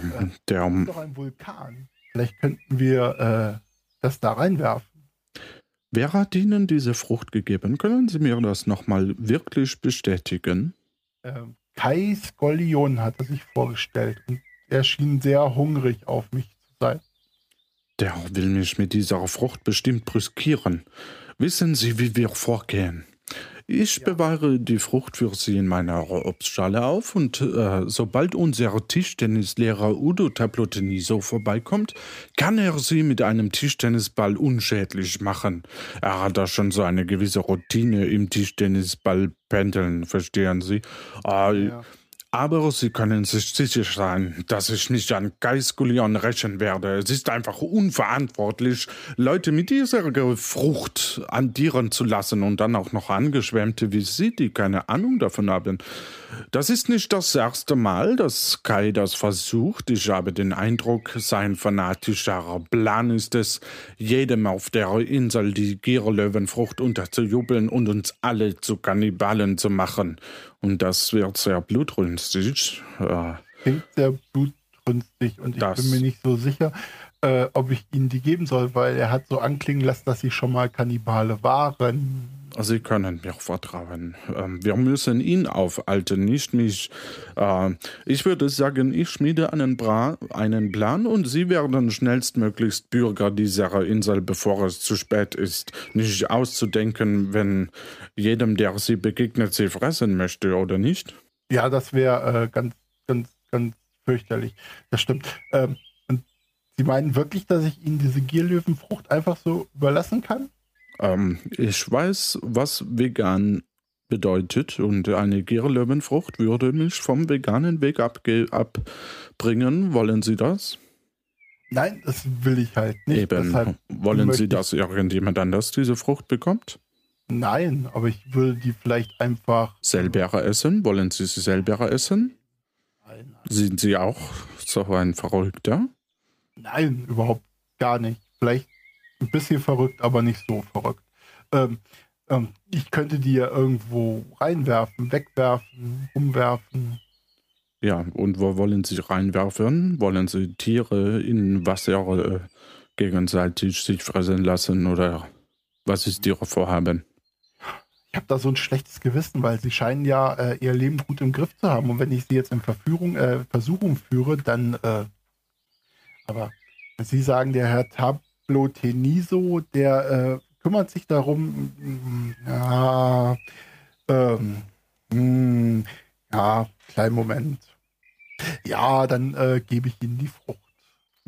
S2: der
S3: ist doch ein Vulkan. Vielleicht könnten wir äh, das da reinwerfen.
S2: Wer hat Ihnen diese Frucht gegeben? Können Sie mir das nochmal wirklich bestätigen?
S3: Ähm, Kai Skollion hat er sich vorgestellt und er schien sehr hungrig auf mich zu sein.
S2: Der will mich mit dieser Frucht bestimmt brüskieren. Wissen Sie, wie wir vorgehen? Ich bewahre die Frucht für Sie in meiner Obstschale auf und äh, sobald unser Tischtennislehrer Udo Taploteniso vorbeikommt, kann er Sie mit einem Tischtennisball unschädlich machen. Er hat da schon so eine gewisse Routine im Tischtennisball pendeln, verstehen Sie? Äh,
S3: Ja.
S2: Aber Sie können sich sicher sein, dass ich nicht an Geiskulion rächen werde. Es ist einfach unverantwortlich, Leute mit dieser Frucht an Tieren zu lassen und dann auch noch Angeschwemmte wie Sie, die keine Ahnung davon haben. Das ist nicht das erste Mal, dass Kai das versucht. Ich habe den Eindruck, sein fanatischer Plan ist es, jedem auf der Insel die Gierlöwenfrucht unterzujubeln und uns alle zu Kannibalen zu machen. Und das wird sehr blutrünstig. Äh,
S3: Klingt sehr blutrünstig und ich
S2: Das-
S3: bin mir nicht so sicher, äh, ob ich ihnen die geben soll, weil er hat so anklingen lassen, dass sie schon mal Kannibale waren.
S2: Sie können mir vertrauen. Ähm, Wir müssen ihn aufhalten, nicht mich. Äh, Ich würde sagen, ich schmiede einen, Bra einen Plan und Sie werden schnellstmöglichst Bürger dieser Insel, bevor es zu spät ist. Nicht auszudenken, wenn jedem, der Sie begegnet, Sie fressen möchte, oder nicht?
S3: Ja, das wäre äh, ganz, ganz, ganz fürchterlich. Das stimmt. Ähm, und Sie meinen wirklich, dass ich Ihnen diese Gierlöwenfrucht einfach so überlassen kann?
S2: Ähm, ich weiß, was vegan bedeutet und eine Gierlöwenfrucht würde mich vom veganen Weg abbringen. Wollen Sie das?
S3: Nein, das will ich halt nicht.
S2: Eben.
S3: Deshalb
S2: Wollen Sie, dass irgendjemand anders diese Frucht bekommt?
S3: Nein, aber ich will die vielleicht einfach.
S2: Selber essen? Wollen Sie sie selber essen?
S3: Nein,
S2: Sind Sie auch so ein Verrückter?
S3: nein, überhaupt gar nicht. Vielleicht ein bisschen verrückt, aber nicht so verrückt. Ähm, ähm, ich könnte die ja irgendwo reinwerfen, wegwerfen, umwerfen.
S2: Ja, und wo wollen Sie reinwerfen? Wollen Sie Tiere in Wasser äh, gegenseitig sich fressen lassen oder was ist Ihr Vorhaben?
S3: Ich habe da so ein schlechtes Gewissen, weil sie scheinen ja äh, ihr Leben gut im Griff zu haben. Und wenn ich sie jetzt in Verführung, äh, Versuchung führe, dann. Äh, aber Sie sagen, der Herr Tablo Teniso, der äh, kümmert sich darum. mm, Ja, ähm, mm, ja, kleinen Moment. Ja, dann äh, gebe ich Ihnen die Frucht.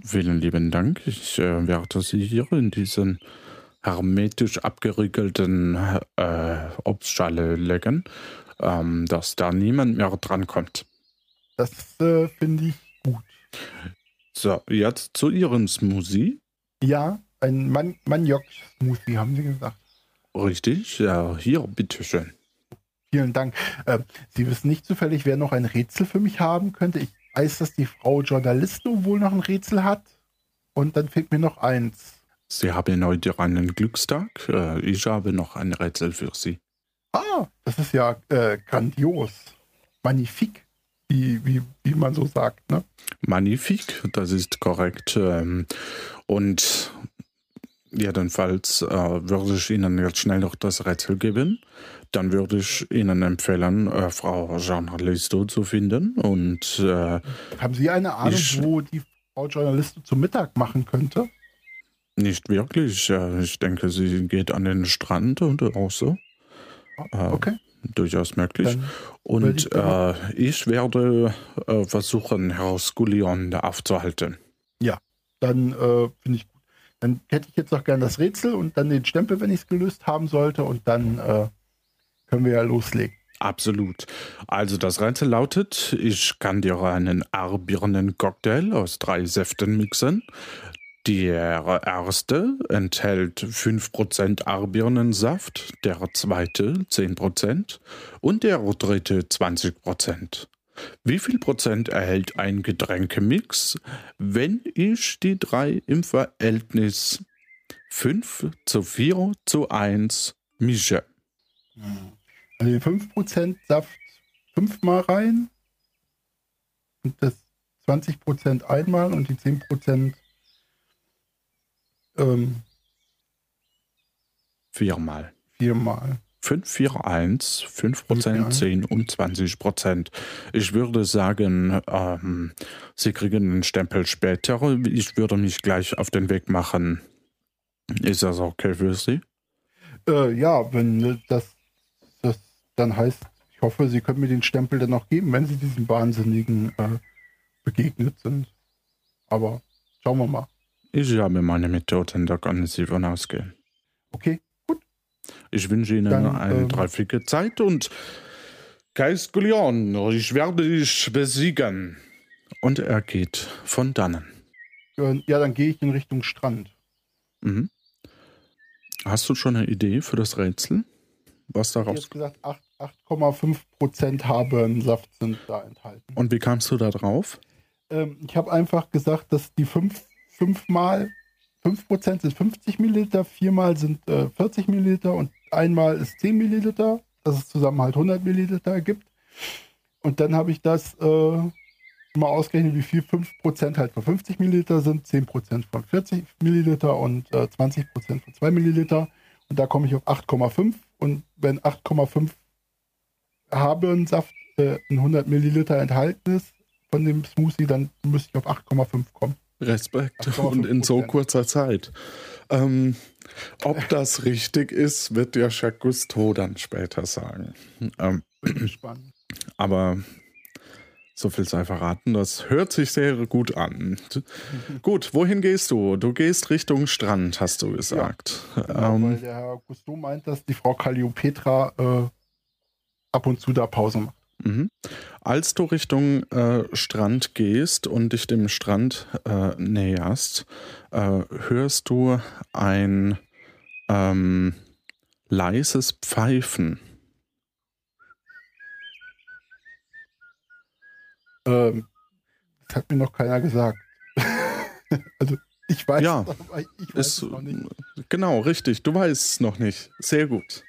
S2: Vielen lieben Dank. Ich äh, werde Sie hier in diesen hermetisch abgeriegelten äh, Obstschale legen, ähm, dass da niemand mehr drankommt.
S3: Das äh, finde ich gut.
S2: So, jetzt zu Ihrem Smoothie.
S3: Ja, ein Man Maniok-Smoothie, haben Sie gesagt.
S2: Richtig, ja, hier, bitteschön.
S3: Vielen Dank. Äh, Sie wissen nicht zufällig, wer noch ein Rätsel für mich haben könnte. Ich weiß, dass die Frau Journalisto wohl noch ein Rätsel hat. Und dann fehlt mir noch eins.
S2: Sie haben heute einen Glückstag. Äh, ich habe noch ein Rätsel für Sie.
S3: Ah, das ist ja äh, grandios. Magnifik, wie, wie, wie man so sagt. Ne?
S2: Magnifik, das ist korrekt. Ähm, und jedenfalls äh, würde ich Ihnen jetzt schnell noch das Rätsel geben. Dann würde ich Ihnen empfehlen, äh, Frau Journalisto zu finden. Und äh,
S3: Haben Sie eine Ahnung,
S2: Ich-
S3: wo die Frau Journalisto zum Mittag machen könnte?
S2: nicht wirklich. Ich denke, sie geht an den Strand und auch so. Äh,
S3: Okay.
S2: Durchaus möglich.
S3: Dann
S2: Und
S3: ich
S2: äh, ich werde äh, versuchen, Herr Skullion aufzuhalten.
S3: Dann äh, finde ich gut. Dann hätte ich jetzt noch gern das Rätsel und dann den Stempel, wenn ich es gelöst haben sollte. Und dann äh, können wir ja loslegen.
S2: Absolut. Also das Rätsel lautet, ich kann dir einen Arbirnen-Cocktail aus drei Säften mixen. Der erste enthält 5% Arbirnensaft, der zweite 10% und der dritte 20%. Wie viel Prozent erhält ein Getränkemix, wenn ich die drei im Verhältnis 5 zu 4 zu 1 mische?
S3: Also den 5% Saft fünfmal rein und das 20% einmal und die 10% ähm,
S2: Viermal.
S3: viermal.
S2: 5, 4, 1, 5 Prozent, 10 und 20 Prozent. Ich würde sagen, ähm, Sie kriegen den Stempel später. Ich würde mich gleich auf den Weg machen. Ist das okay für Sie?
S3: Äh, ja, wenn das, das dann heißt, ich hoffe, Sie können mir den Stempel dann noch geben, wenn Sie diesem Wahnsinnigen äh, begegnet sind. Aber schauen wir mal.
S2: Ich habe meine Methoden, da können Sie von ausgehen.
S3: Okay.
S2: Ich wünsche Ihnen
S3: Dann,
S2: eine
S3: ähm,
S2: Zeit und Kaiskulion, ich werde dich besiegen. Und er geht von dannen.
S3: Äh, Ja, dann gehe ich in Richtung Strand.
S2: Mhm. Hast du schon eine Idee für das Rätsel? Was
S3: Ich habe
S2: daraus
S3: gesagt, acht- 8,5% Habensaft sind da enthalten.
S2: Und wie kamst du da drauf?
S3: Ähm, ich habe einfach gesagt, dass die fünf, fünfmal 5% sind 50 Milliliter, viermal sind äh, 40 Milliliter und einmal ist 10 Milliliter, dass es zusammen halt 100 Milliliter ergibt. Und dann habe ich das äh, mal ausgerechnet, wie viel 5% halt von 50 Milliliter sind, 10% von 40 Milliliter und äh, 20% von 2 Milliliter. Und da komme ich auf 8,5. Und wenn 8,5 Habensaft äh, in 100 Milliliter enthalten ist von dem Smoothie, dann müsste ich auf 8,5 kommen.
S2: Respekt
S3: 8,5%.
S2: und in so kurzer Zeit. Ähm, ob das richtig ist, wird ja Jacques Cousteau dann später sagen. Ähm, aber so viel sei verraten, das hört sich sehr gut an. Gut, wohin gehst du? Du gehst Richtung Strand, hast du gesagt.
S3: Genau,
S2: ähm,
S3: weil der Herr Cousteau meint, dass die Frau Calliopetra äh, ab und zu da Pause macht.
S2: Mhm. Als du Richtung äh, Strand gehst und dich dem Strand äh, näherst, äh, hörst du ein ähm, leises Pfeifen.
S3: Ähm, das hat mir noch keiner gesagt. also ich weiß
S2: Ja,
S3: es, ich weiß es noch nicht.
S2: genau, richtig. Du weißt es noch nicht. Sehr gut.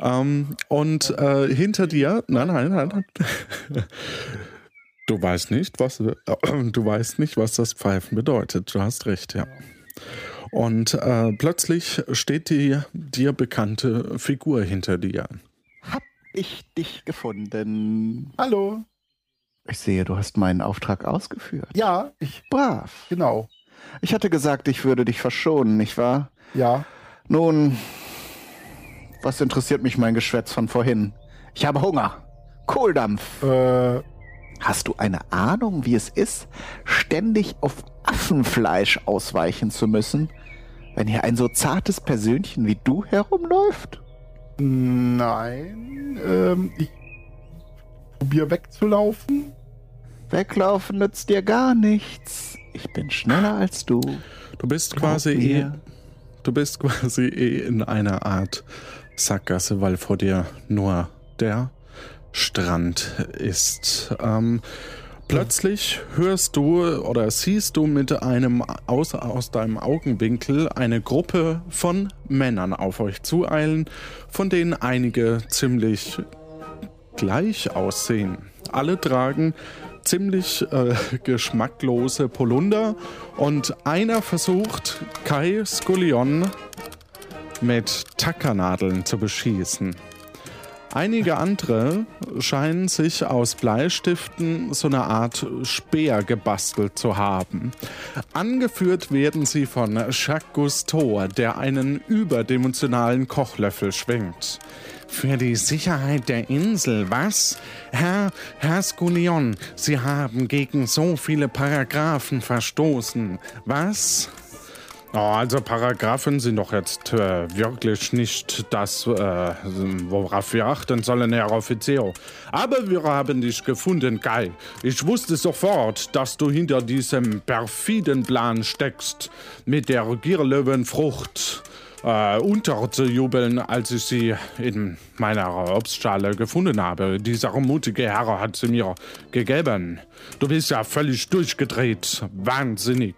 S2: Ähm, und äh, hinter dir, nein, nein, nein, nein. Du weißt nicht, was äh, du weißt nicht, was das Pfeifen bedeutet. Du hast recht, ja. Und äh, plötzlich steht die dir bekannte Figur hinter dir.
S5: Hab ich dich gefunden.
S3: Hallo.
S5: Ich sehe, du hast meinen Auftrag ausgeführt.
S3: Ja, ich,
S5: Brav.
S3: genau.
S5: Ich hatte gesagt, ich würde dich verschonen, nicht wahr?
S3: Ja.
S5: Nun, was interessiert mich mein Geschwätz von vorhin? Ich habe Hunger. Kohldampf.
S3: Äh,
S5: Hast du eine Ahnung, wie es ist, ständig auf Affenfleisch ausweichen zu müssen, wenn hier ein so zartes Persönchen wie du herumläuft?
S3: nein. Ähm, ich probiere wegzulaufen.
S5: Weglaufen nützt dir gar nichts. Ich bin schneller als du.
S2: Du bist
S5: Glaub
S2: quasi eh,
S5: mir.
S2: du bist quasi eh in einer Art Sackgasse, weil vor dir nur der Strand ist. Ähm, plötzlich hörst du oder siehst du mit einem aus, aus deinem Augenwinkel eine Gruppe von Männern auf euch zueilen, von denen einige ziemlich gleich aussehen. Alle tragen ziemlich äh, geschmacklose Polunder und einer versucht, Kai Skullion mit Tackernadeln zu beschießen. Einige andere scheinen sich aus Bleistiften so eine Art Speer gebastelt zu haben. Angeführt werden sie von Jacques Cousteau, der einen überdimensionalen Kochlöffel schwingt. Für die Sicherheit der Insel, was? Herr, Herr Skullion, Sie haben gegen so viele Paragraphen verstoßen. Was? Oh, also Paragraphen sind doch jetzt äh, wirklich nicht das, äh, worauf wir achten sollen, Herr Offizier. Aber wir haben dich gefunden, Kai. Ich wusste sofort, dass du hinter diesem perfiden Plan steckst, mit der Gierlöwenfrucht äh, unterzujubeln, als ich sie in meiner Obstschale gefunden habe. Dieser mutige Herr hat sie mir gegeben. Du bist ja völlig durchgedreht, wahnsinnig.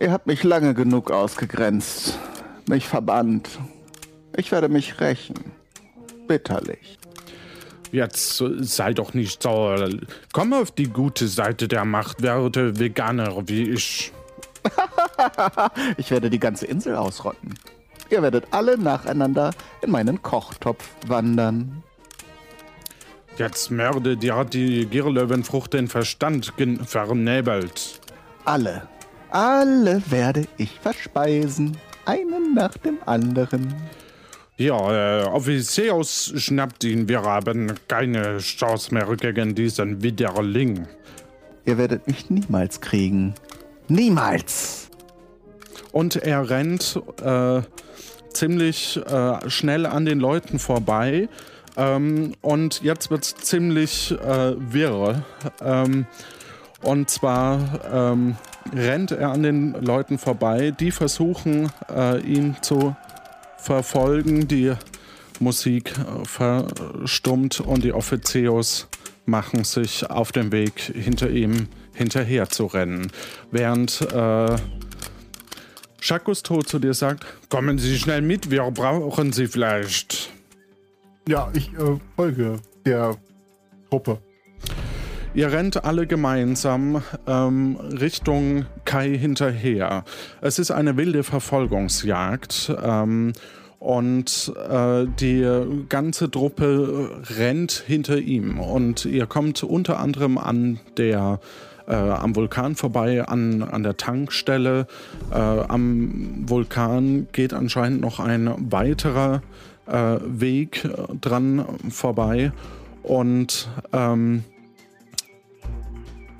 S5: Ihr habt mich lange genug ausgegrenzt, mich verbannt. Ich werde mich rächen. Bitterlich.
S2: Jetzt sei doch nicht so. Komm auf die gute Seite der Macht, werde Veganer wie ich.
S5: Ich werde die ganze Insel ausrotten. Ihr werdet alle nacheinander in meinen Kochtopf wandern.
S2: Jetzt mörde dir die Girlöwenfrucht den Verstand vernebelt.
S5: Alle. Alle werde ich verspeisen. Einen nach dem anderen.
S2: Ja, äh, Offiziers schnappt ihn. Wir haben keine Chance mehr gegen diesen Widerling.
S5: Ihr werdet mich niemals kriegen. Niemals.
S2: Und er rennt äh, ziemlich äh, schnell an den Leuten vorbei, Ähm, und jetzt wird es ziemlich äh, wirr. Ähm, und zwar ähm, rennt er an den Leuten vorbei, die versuchen, äh, ihn zu verfolgen. Die Musik äh, verstummt und die Offizios machen sich auf den Weg hinter ihm hinterher zu rennen. Während äh, Jacques Cousteau zu dir sagt, kommen Sie schnell mit, wir brauchen Sie vielleicht.
S3: Ja, ich äh, folge der Truppe.
S2: Ihr rennt alle gemeinsam ähm, Richtung Kai hinterher. Es ist eine wilde Verfolgungsjagd. Ähm, und äh, die ganze Truppe rennt hinter ihm. Und ihr kommt unter anderem an der äh, am Vulkan vorbei, an, an der Tankstelle. Äh, am Vulkan geht anscheinend noch ein weiterer äh, Weg dran vorbei. Und ähm,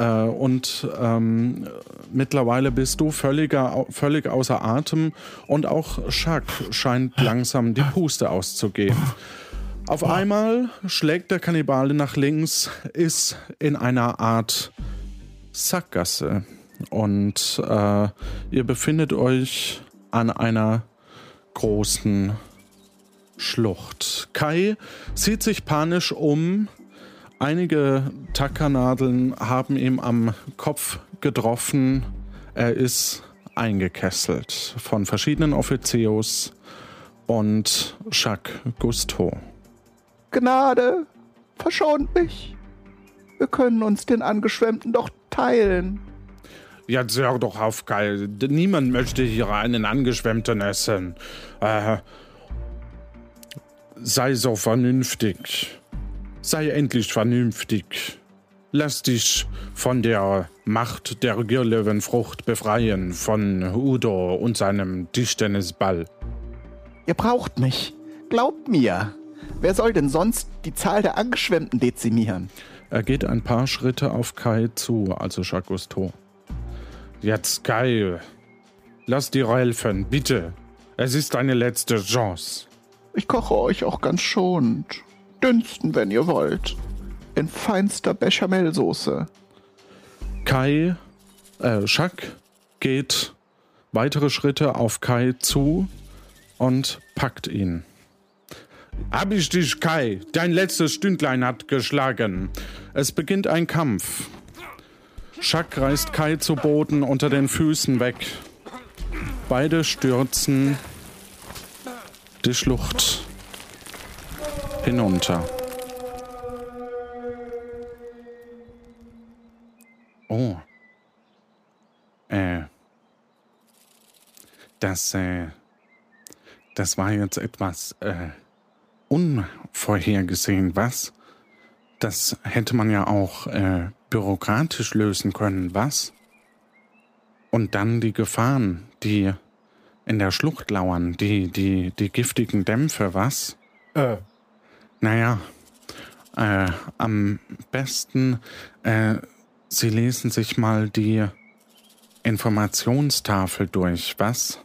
S2: äh, und ähm, mittlerweile bist du völliger, völlig außer Atem. Und auch Schack scheint langsam die Puste auszugehen. Auf einmal schlägt der Kannibale nach links, ist in einer Art Sackgasse. Und äh, ihr befindet euch an einer großen Schlucht. Kai sieht sich panisch um, Einige Tackernadeln haben ihm am Kopf getroffen. Er ist eingekesselt von verschiedenen Offizios und Jacques Gusteau.
S5: Gnade, verschont mich. Wir können uns den Angeschwemmten doch teilen.
S2: Jetzt hör doch auf, Kai. Niemand möchte hier einen Angeschwemmten essen. Äh, sei so vernünftig. Sei endlich vernünftig. Lass dich von der Macht der Girlöwenfrucht befreien, von Udo und seinem Tischtennisball.
S5: Ihr braucht mich. Glaubt mir. Wer soll denn sonst die Zahl der Angeschwemmten dezimieren?
S2: Er geht ein paar Schritte auf Kai zu, also Jacques Cousteau. Jetzt, Kai. Lass dir helfen, bitte. Es ist deine letzte Chance.
S5: Ich koche euch auch ganz schonend dünsten, wenn ihr wollt. In feinster Bechamelsoße.
S2: Kai, äh, Schack geht weitere Schritte auf Kai zu und packt ihn. Hab ich dich, Kai. Dein letztes Stündlein hat geschlagen. Es beginnt ein Kampf. Schack reißt Kai zu Boden unter den Füßen weg. Beide stürzen die Schlucht hinunter. Oh. Äh. Das, äh. Das war jetzt etwas, äh. Unvorhergesehen, was? Das hätte man ja auch, äh, bürokratisch lösen können, was? Und dann die Gefahren, die in der Schlucht lauern, die, die, die giftigen Dämpfe, was?
S3: Äh,
S2: naja, äh, am besten, äh, Sie lesen sich mal die Informationstafel durch, was?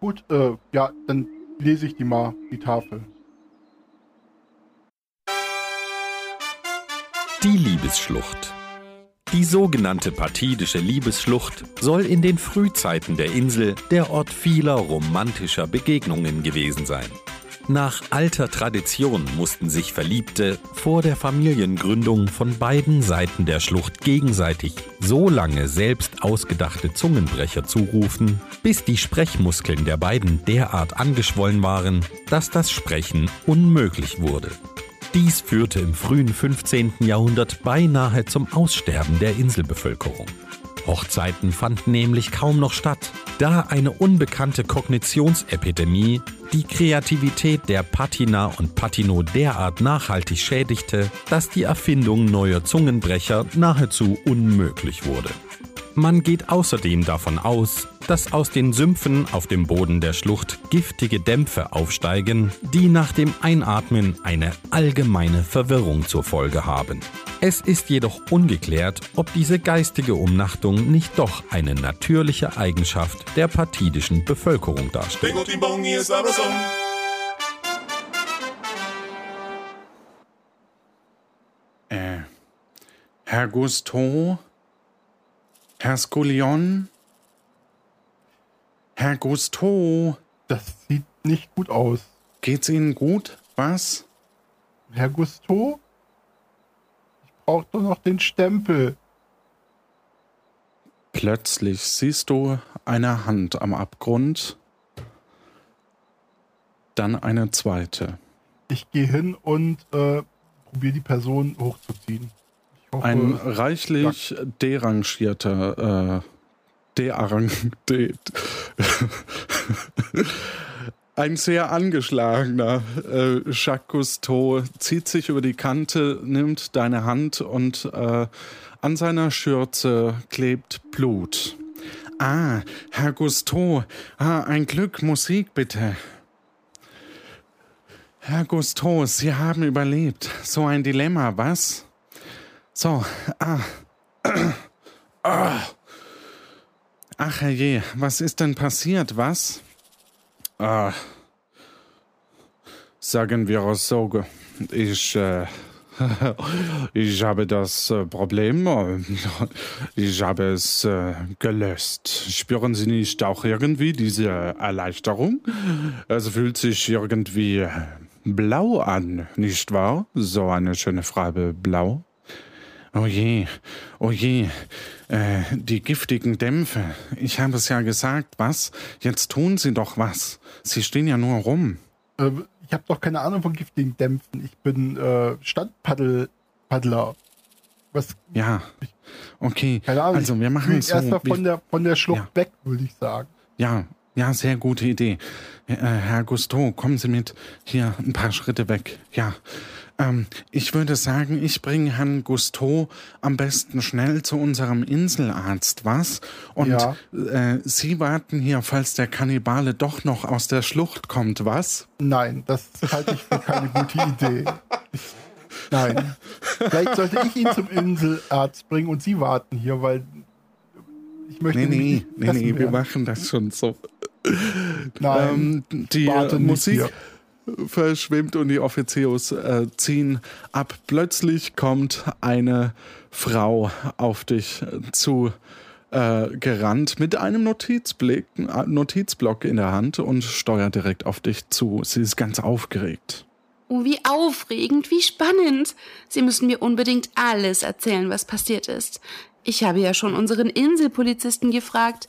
S3: Gut, äh, ja, dann lese ich die mal, die Tafel.
S1: Die Liebesschlucht. Die sogenannte partidische Liebesschlucht soll in den Frühzeiten der Insel der Ort vieler romantischer Begegnungen gewesen sein. Nach alter Tradition mussten sich Verliebte vor der Familiengründung von beiden Seiten der Schlucht gegenseitig so lange selbst ausgedachte Zungenbrecher zurufen, bis die Sprechmuskeln der beiden derart angeschwollen waren, dass das Sprechen unmöglich wurde. Dies führte im frühen 15. Jahrhundert beinahe zum Aussterben der Inselbevölkerung. Hochzeiten fanden nämlich kaum noch statt, da eine unbekannte Kognitionsepidemie die Kreativität der Patina und Patino derart nachhaltig schädigte, dass die Erfindung neuer Zungenbrecher nahezu unmöglich wurde. Man geht außerdem davon aus, dass aus den Sümpfen auf dem Boden der Schlucht giftige Dämpfe aufsteigen, die nach dem Einatmen eine allgemeine Verwirrung zur Folge haben. Es ist jedoch ungeklärt, ob diese geistige Umnachtung nicht doch eine natürliche Eigenschaft der partidischen Bevölkerung darstellt.
S2: Äh, Herr Gusto? Herr Skullion? Herr Gusteau?
S3: Das sieht nicht gut aus.
S2: Geht's Ihnen gut? Was?
S3: Herr Gusteau? Ich brauche doch noch den Stempel.
S2: Plötzlich siehst du eine Hand am Abgrund, dann eine zweite.
S3: Ich gehe hin und äh, probiere die Person hochzuziehen. Hoffe,
S2: Ein reichlich derangierter, äh, derang, de, ein sehr angeschlagener äh, Jacques Cousteau zieht sich über die Kante, nimmt deine Hand und äh, an seiner Schürze klebt Blut. Ah, Herr Cousteau, ah, ein Glück, Musik bitte. Herr Cousteau, Sie haben überlebt. So ein Dilemma, was? So, ah. ah. Ach herrje, was ist denn passiert, was? Ah. Sagen wir es so, ich, äh, ich habe das äh, Problem, äh, ich habe es äh, gelöst. Spüren Sie nicht auch irgendwie diese Erleichterung? Es fühlt sich irgendwie äh, blau an, nicht wahr? So eine schöne Farbe blau. Oh je, oh je, äh, die giftigen Dämpfe. Ich habe es ja gesagt, was? Jetzt tun Sie doch was. Sie stehen ja nur rum.
S3: Äh, ich habe doch keine Ahnung von giftigen Dämpfen. Ich bin äh, Standpaddler. Was?
S2: Ja, okay.
S3: Keine Ahnung.
S2: Also wir machen es so.
S3: erst mal
S2: wie-
S3: von der von der Schlucht
S2: Ja.
S3: weg, würde ich sagen.
S2: Ja, ja, sehr gute Idee. Äh, Herr Gusteau, kommen Sie mit hier ein paar Schritte weg. Ja. Ähm, ich würde sagen, ich bringe Herrn Gusteau am besten schnell zu unserem Inselarzt, was? Und
S3: Ja.
S2: äh, Sie warten hier, falls der Kannibale doch noch aus der Schlucht kommt, was?
S3: Nein, das halte ich für keine gute Idee. Nein. Vielleicht sollte ich ihn zum Inselarzt bringen und Sie warten hier, weil ich möchte
S2: Nee, nee, nee, nee, wir machen das schon so.
S3: Nein,
S2: Ähm, die äh, Musik
S3: hier.
S2: Verschwimmt und die Offizios äh, ziehen ab. Plötzlich kommt eine Frau auf dich zu äh, gerannt mit einem Notizblick, äh, Notizblock in der Hand und steuert direkt auf dich zu. Sie ist ganz aufgeregt.
S10: Oh, wie aufregend, wie spannend. Sie müssen mir unbedingt alles erzählen, was passiert ist. Ich habe ja schon unseren Inselpolizisten gefragt,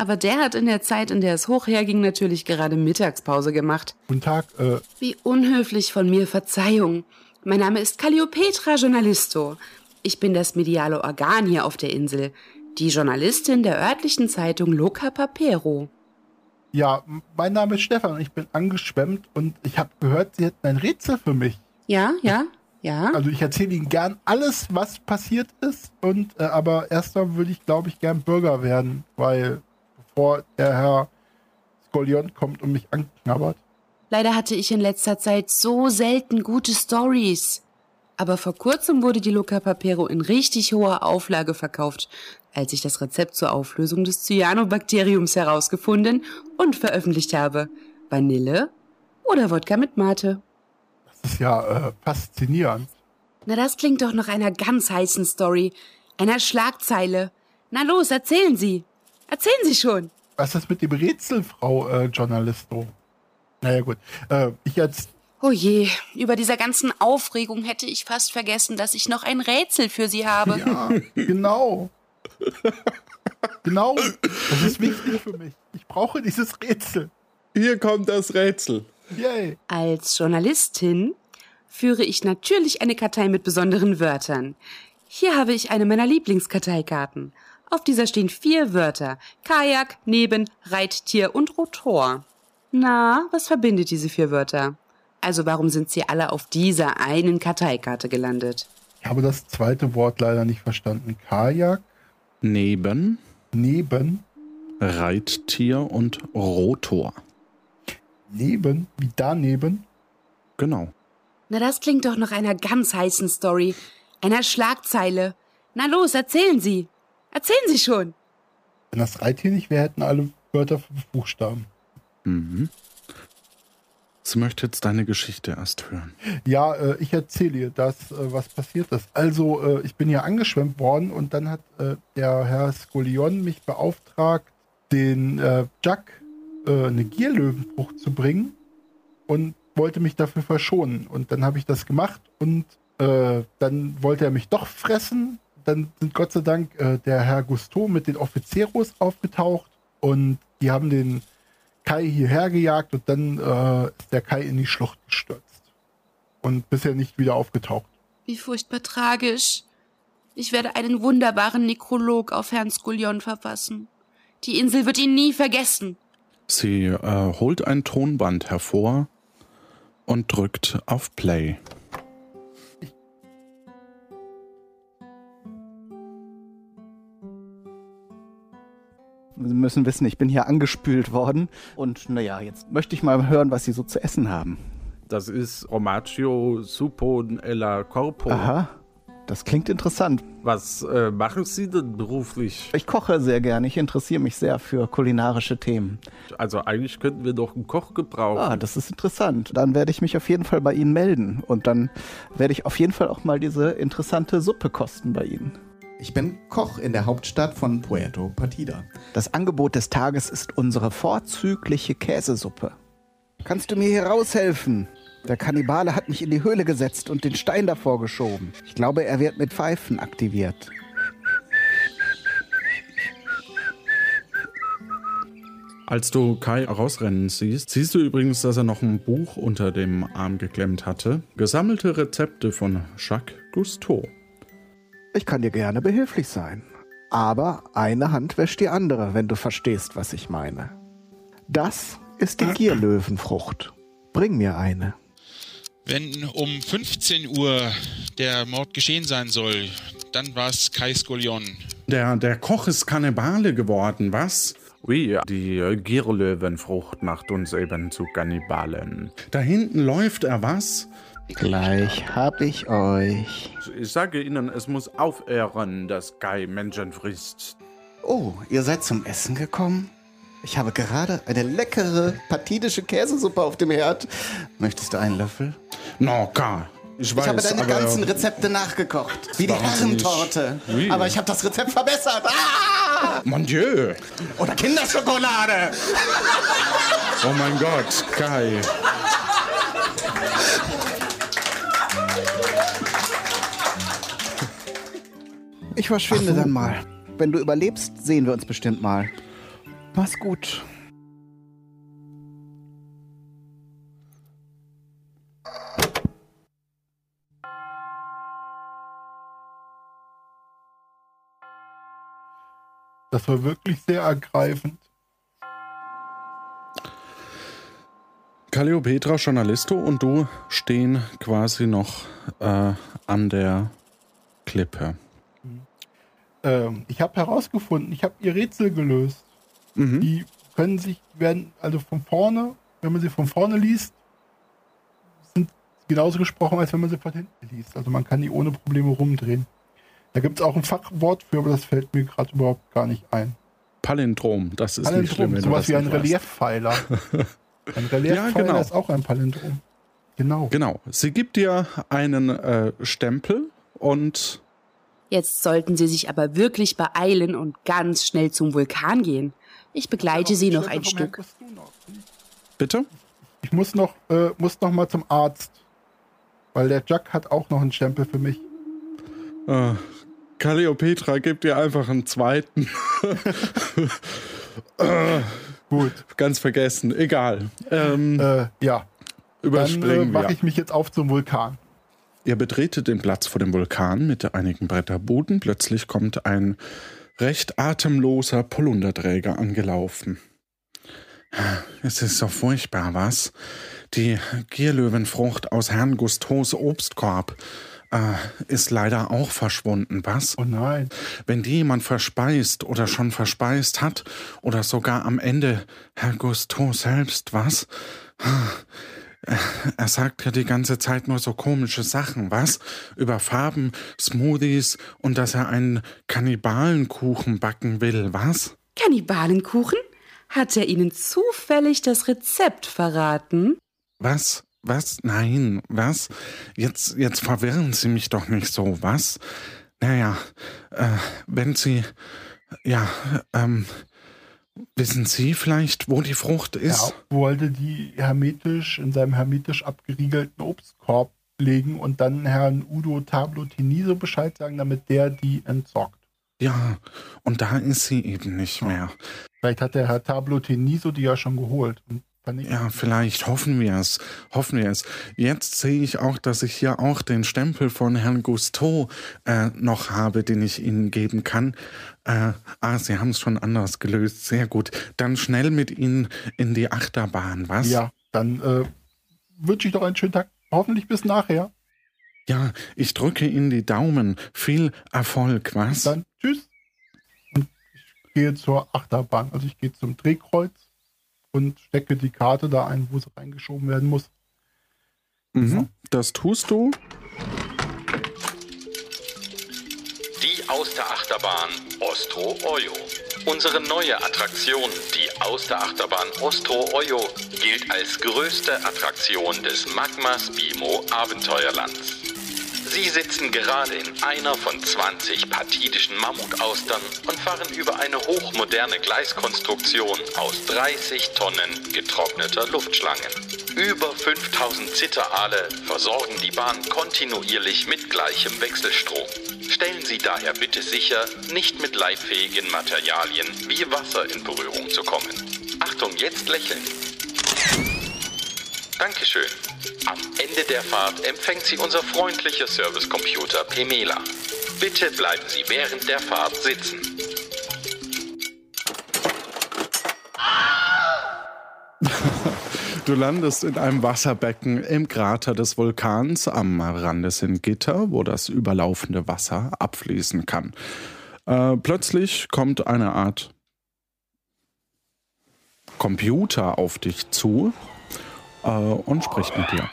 S10: aber der hat in der Zeit, in der es hoch herging, natürlich gerade Mittagspause gemacht.
S3: Guten Tag. Äh,
S10: Wie unhöflich von mir, Verzeihung. Mein Name ist Calliopetra Journalisto. Ich bin das mediale Organ hier auf der Insel. Die Journalistin der örtlichen Zeitung Loca Papero.
S3: ja, mein Name ist Stefan und ich bin angeschwemmt und ich habe gehört, Sie hätten ein Rätsel für mich.
S10: Ja, ja, ja.
S3: Also ich erzähle Ihnen gern alles, was passiert ist. Und äh, aber erstmal würde ich, glaube ich, gern Bürger werden, weil bevor der Herr Skollion kommt und mich anknabbert.
S10: Leider hatte ich in letzter Zeit so selten gute Stories. Aber vor kurzem wurde die Loca Papero in richtig hoher Auflage verkauft, als ich das Rezept zur Auflösung des Cyanobakteriums herausgefunden und veröffentlicht habe. Vanille oder Wodka mit Mate.
S3: Das ist ja äh, faszinierend.
S10: Na, das klingt doch nach einer ganz heißen Story, einer Schlagzeile. Na los, erzählen Sie. Erzählen Sie schon.
S3: Was ist mit dem Rätsel, Frau äh, Journalisto? Naja gut. Äh, ich als
S10: Oh je, über dieser ganzen Aufregung hätte ich fast vergessen, dass ich noch ein Rätsel für Sie habe.
S3: Ja, genau. genau. Das ist wichtig für mich. Ich brauche dieses Rätsel.
S2: Hier kommt das Rätsel.
S3: Yay.
S10: Als Journalistin führe ich natürlich eine Kartei mit besonderen Wörtern. Hier habe ich eine meiner Lieblingskarteikarten. Auf dieser stehen vier Wörter. Kajak, Neben, Reittier und Rotor. Na, was verbindet diese vier Wörter? Also warum sind sie alle auf dieser einen Karteikarte gelandet?
S3: Ich habe das zweite Wort leider nicht verstanden. Kajak,
S2: Neben,
S3: neben,
S2: Reittier und Rotor.
S3: neben, wie daneben.
S2: Genau.
S10: Na, das klingt doch nach einer ganz heißen Story, einer Schlagzeile. Na los, erzählen Sie. Erzählen Sie schon.
S3: Wenn das Reittier nicht wäre, hätten alle Wörter fünf Buchstaben.
S2: Mhm. Sie möchte jetzt deine Geschichte erst hören.
S3: Ja, äh, ich erzähle ihr das, äh, was passiert ist. Also, äh, ich bin hier angeschwemmt worden und dann hat äh, der Herr Skolion mich beauftragt, den äh, Jack äh, eine Gierlöwenfrucht zu bringen und wollte mich dafür verschonen. Und dann habe ich das gemacht und äh, dann wollte er mich doch fressen. Dann sind Gott sei Dank äh, der Herr Gusteau mit den Offizieros aufgetaucht und die haben den Kai hierher gejagt und dann äh, ist der Kai in die Schlucht gestürzt. Und bisher nicht wieder aufgetaucht.
S10: Wie furchtbar tragisch. Ich werde einen wunderbaren Nekrolog auf Herrn Skullion verfassen. Die Insel wird ihn nie vergessen.
S2: Sie äh, holt ein Tonband hervor und drückt auf Play.
S5: Sie müssen wissen, ich bin hier angespült worden. Und naja, jetzt möchte ich mal hören, was Sie so zu essen haben.
S11: Das ist Romaccio Supo Ella Corpo.
S5: Aha, das klingt interessant.
S11: Was äh, machen Sie denn beruflich?
S5: Ich koche sehr gerne. Ich interessiere mich sehr für kulinarische Themen.
S11: Also eigentlich könnten wir doch einen Koch gebrauchen.
S5: Ah, das ist interessant. Dann werde ich mich auf jeden Fall bei Ihnen melden. Und dann werde ich auf jeden Fall auch mal diese interessante Suppe kosten bei Ihnen.
S12: Ich bin Koch in der Hauptstadt von Puerto Partida.
S5: Das Angebot des Tages ist unsere vorzügliche Käsesuppe. Kannst du mir hier raushelfen? Der Kannibale hat mich in die Höhle gesetzt und den Stein davor geschoben. Ich glaube, er wird mit Pfeifen aktiviert.
S2: Als du Kai rausrennen siehst, siehst du übrigens, dass er noch ein Buch unter dem Arm geklemmt hatte. Gesammelte Rezepte von Jacques Cousteau.
S5: Ich kann dir gerne behilflich sein. Aber eine Hand wäscht die andere, wenn du verstehst, was ich meine. Das ist die Gierlöwenfrucht. Bring mir eine.
S13: Wenn um 15 Uhr der Mord geschehen sein soll, dann war es Kai Skolion.
S2: Der, der Koch ist Kannibale geworden, was?
S11: Oui, die Gierlöwenfrucht macht uns eben zu Kannibalen.
S2: Da hinten läuft er, was?
S5: Gleich hab ich euch.
S11: Ich sage Ihnen, es muss aufhören, dass Kai Menschen frisst.
S12: Oh, ihr seid zum Essen gekommen? Ich habe gerade eine leckere patidische Käsesuppe auf dem Herd. Möchtest du einen Löffel?
S2: No, Kai. Ich, weiß,
S12: ich habe deine ganzen Rezepte nachgekocht. Wie die. Herrentorte.
S2: Oui.
S12: Aber ich habe das Rezept verbessert. Ah!
S2: Mon Dieu!
S12: Oder Kinderschokolade.
S2: Oh mein Gott, Kai.
S5: Ich verschwinde dann mal. Wenn du überlebst, sehen wir uns bestimmt mal. Mach's gut.
S3: Das war wirklich sehr ergreifend.
S2: Calliopetra, Journalisto und du stehen quasi noch äh, an der Klippe.
S3: Ähm, ich habe herausgefunden, ich habe ihr Rätsel gelöst.
S2: Mhm.
S3: Die können sich, werden also von vorne, wenn man sie von vorne liest, sind genauso gesprochen, als wenn man sie von hinten liest. Also man kann die ohne Probleme rumdrehen. Da gibt es auch ein Fachwort für, aber das fällt mir gerade überhaupt gar nicht ein.
S2: Palindrom, das ist nicht schlimm.
S3: Palindrom,
S2: wenn
S3: sowas wie ein. Reliefpfeiler. Ein Reliefpfeiler
S2: Ja, genau.
S3: ist auch ein Palindrom. Genau.
S2: Genau. Sie gibt dir einen äh, Stempel und
S10: Jetzt sollten Sie sich aber wirklich beeilen und ganz schnell zum Vulkan gehen. Ich begleite Sie noch ein Stück.
S2: bitte?
S3: Ich muss noch, äh, muss noch mal zum Arzt. Weil der Jack hat auch noch einen Stempel für mich.
S2: Äh, Calliopetra gibt dir einfach einen zweiten. äh,
S3: Gut.
S2: Ganz vergessen. Egal. Ähm,
S3: Äh, ja.
S2: überspringen
S3: Dann äh,
S2: wir.
S3: mache ich mich jetzt auf zum Vulkan.
S2: Ihr betretet den Platz vor dem Vulkan mit einigen Bretterbuden. Plötzlich kommt ein recht atemloser Polunderträger angelaufen. Es ist so furchtbar, was? Die Gierlöwenfrucht aus Herrn Gusteaus Obstkorb äh, ist leider auch verschwunden, was?
S3: Oh nein.
S2: Wenn die jemand verspeist oder schon verspeist hat oder sogar am Ende Herr Gusteau selbst, was? Er sagt ja die ganze Zeit nur so komische Sachen, was? Über Farben, Smoothies und dass er einen Kannibalenkuchen backen will, was?
S10: Kannibalenkuchen? Hat er Ihnen zufällig das Rezept verraten?
S2: Was? Was? Nein, was? Jetzt, jetzt verwirren Sie mich doch nicht so, was? Naja, äh, wenn Sie, ja, ähm, wissen Sie vielleicht, wo die Frucht ist?
S3: Ja, wollte die hermetisch in seinem hermetisch abgeriegelten Obstkorb legen und dann Herrn Udo Tablotiniso Bescheid sagen, damit der die entsorgt.
S2: Ja, und da ist sie eben nicht mehr.
S3: Vielleicht hat der Herr Tablotiniso die ja schon geholt. Und
S2: Ja, vielleicht hoffen wir es. Hoffen wir es. Jetzt sehe ich auch, dass ich hier auch den Stempel von Herrn Gusteau äh, noch habe, den ich Ihnen geben kann. Äh, ah, Sie haben es schon anders gelöst. Sehr gut. Dann schnell mit Ihnen in die Achterbahn, was?
S3: Ja, dann äh, wünsche ich doch einen schönen Tag. Hoffentlich bis nachher.
S2: Ja, ich drücke Ihnen die Daumen. Viel Erfolg, was?
S3: Dann tschüss. Und ich gehe zur Achterbahn. Also ich gehe zum Drehkreuz und stecke die Karte da ein, wo sie reingeschoben werden muss.
S2: Mhm, das tust du.
S1: Die Austerachterbahn Ostro Oyo. Unsere neue Attraktion, die Austerachterbahn Ostro Oyo, gilt als größte Attraktion des Magmas Bimo Abenteuerlands. Sie sitzen gerade in einer von 20 patidischen Mammutaustern und fahren über eine hochmoderne Gleiskonstruktion aus 30 Tonnen getrockneter Luftschlangen. Über 5000 Zitterale versorgen die Bahn kontinuierlich mit gleichem Wechselstrom. Stellen Sie daher bitte sicher, nicht mit leitfähigen Materialien wie Wasser in Berührung zu kommen. Achtung, jetzt lächeln. Dankeschön. Am Ende der Fahrt empfängt Sie unser freundlicher Servicecomputer Pemela. Bitte bleiben Sie während der Fahrt sitzen.
S2: Du landest in einem Wasserbecken im Krater des Vulkans. Am Rande sind Gitter, wo das überlaufende Wasser abfließen kann. Äh, plötzlich kommt eine Art Computer auf dich zu äh, und spricht mit dir.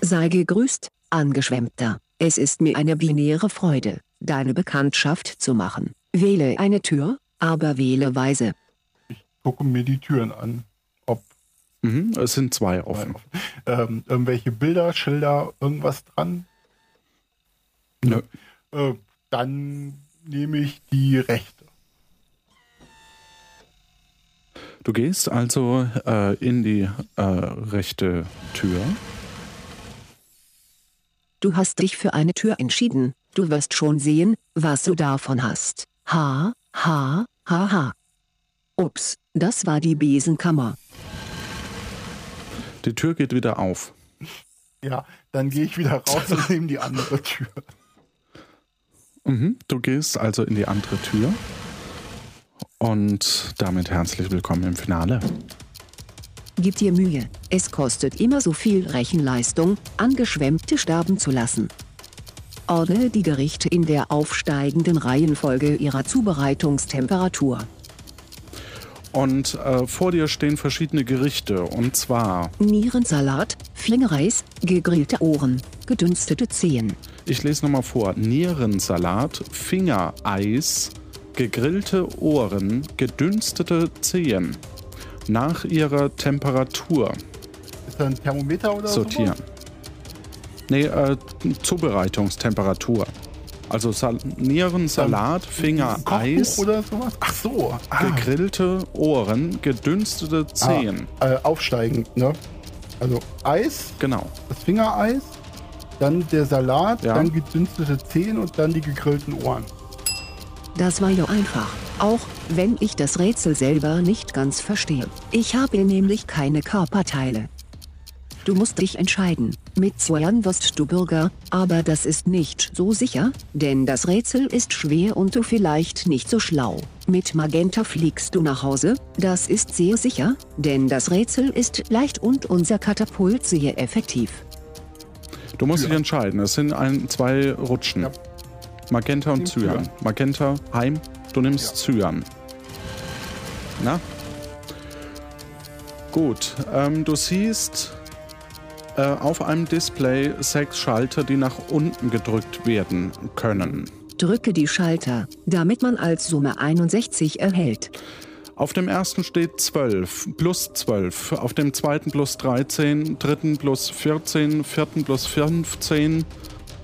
S14: Sei gegrüßt, Angeschwemmter. Es ist mir eine binäre Freude, deine Bekanntschaft zu machen. Wähle eine Tür, aber wähle weise.
S3: Gucke mir die Türen an. Ob
S2: Mhm, es sind zwei offen.
S3: ähm, irgendwelche Bilder, Schilder, irgendwas dran.
S2: Nö.
S3: Äh, dann nehme ich die rechte.
S2: Du gehst also äh, in die äh, rechte Tür.
S14: Du hast dich für eine Tür entschieden. Du wirst schon sehen, was du davon hast. Ha, ha, ha, ha. Ups, das war die Besenkammer.
S2: Die Tür geht wieder auf.
S3: Ja, dann gehe ich wieder raus und nehme die andere Tür.
S2: Mhm, du gehst also in die andere Tür. Und damit herzlich willkommen im Finale.
S14: Gib dir Mühe, es kostet immer so viel Rechenleistung, Angeschwemmte sterben zu lassen. Ordne die Gerichte in der aufsteigenden Reihenfolge ihrer Zubereitungstemperatur.
S2: Und äh, vor dir stehen verschiedene Gerichte. Und zwar,
S14: Nierensalat, Flingereis, gegrillte Ohren, gedünstete Zehen.
S2: ich lese nochmal vor: Nierensalat, Fingereis, gegrillte Ohren, gedünstete Zehen. Nach ihrer Temperatur
S3: Ist da ein Thermometer oder
S2: sortieren. Nee, äh, Zubereitungstemperatur. Also Sal Nierensalat, Fingereis,
S3: oder sowas? Ach so. Ah.
S2: gegrillte Ohren, gedünstete Zehen.
S3: Ah, äh, aufsteigend, ne? Also Eis,
S2: Genau.
S3: das Fingereis, dann der Salat,
S2: Ja.
S3: dann gedünstete Zehen und dann die gegrillten Ohren.
S14: Das war ja einfach, auch wenn ich das Rätsel selber nicht ganz verstehe. Ich habe nämlich keine Körperteile. Du musst dich entscheiden. Mit Zwan wirst du Bürger, aber das ist nicht so sicher, denn das Rätsel ist schwer und du vielleicht nicht so schlau. Mit Magenta fliegst du nach Hause, das ist sehr sicher, denn das Rätsel ist leicht und unser Katapult sehr effektiv.
S2: Du musst dich entscheiden. Es sind ein, zwei Rutschen. Magenta und Cyan. Magenta, Heim, du nimmst Cyan. Na? Gut, ähm, du siehst äh, auf einem Display sechs Schalter, die nach unten gedrückt werden können.
S14: Drücke die Schalter, damit man als Summe 61 erhält.
S2: Auf dem ersten steht 12, plus 12. Auf dem zweiten plus 13, dritten plus 14, vierten plus 15,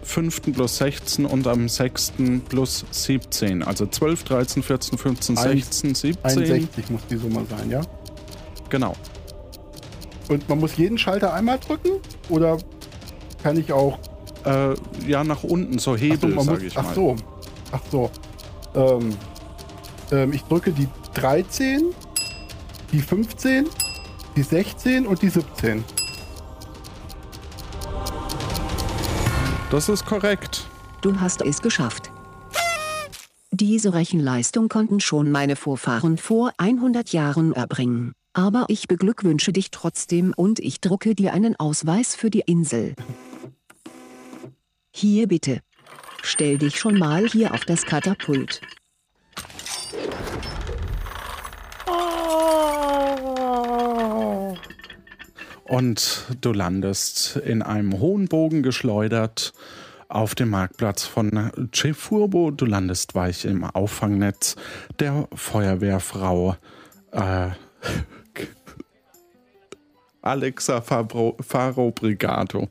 S2: fünften plus 16 und am sechsten plus 17. Also 12, 13, 14, 15, 16, 17.
S3: 61 muss die Summe sein, ja?
S2: Genau.
S3: Und man muss jeden Schalter einmal drücken? Oder kann ich auch.
S2: Äh, ja, nach unten, so Hebel,
S3: ach so,
S2: sage ich mal.
S3: Ach so. Ach so. Ähm, ähm, ich drücke die 13, die 15, die 16 und die 17.
S2: Das ist korrekt.
S14: Du hast es geschafft. Diese Rechenleistung konnten schon meine Vorfahren vor 100 Jahren erbringen. Aber ich beglückwünsche dich trotzdem und ich drucke dir einen Ausweis für die Insel. Hier bitte. Stell dich schon mal hier auf das Katapult.
S2: Und du landest in einem hohen Bogen geschleudert auf dem Marktplatz von Cefurbo. Du landest weich im Auffangnetz der Feuerwehrfrau äh, Alexa Fabro, Faro Brigato.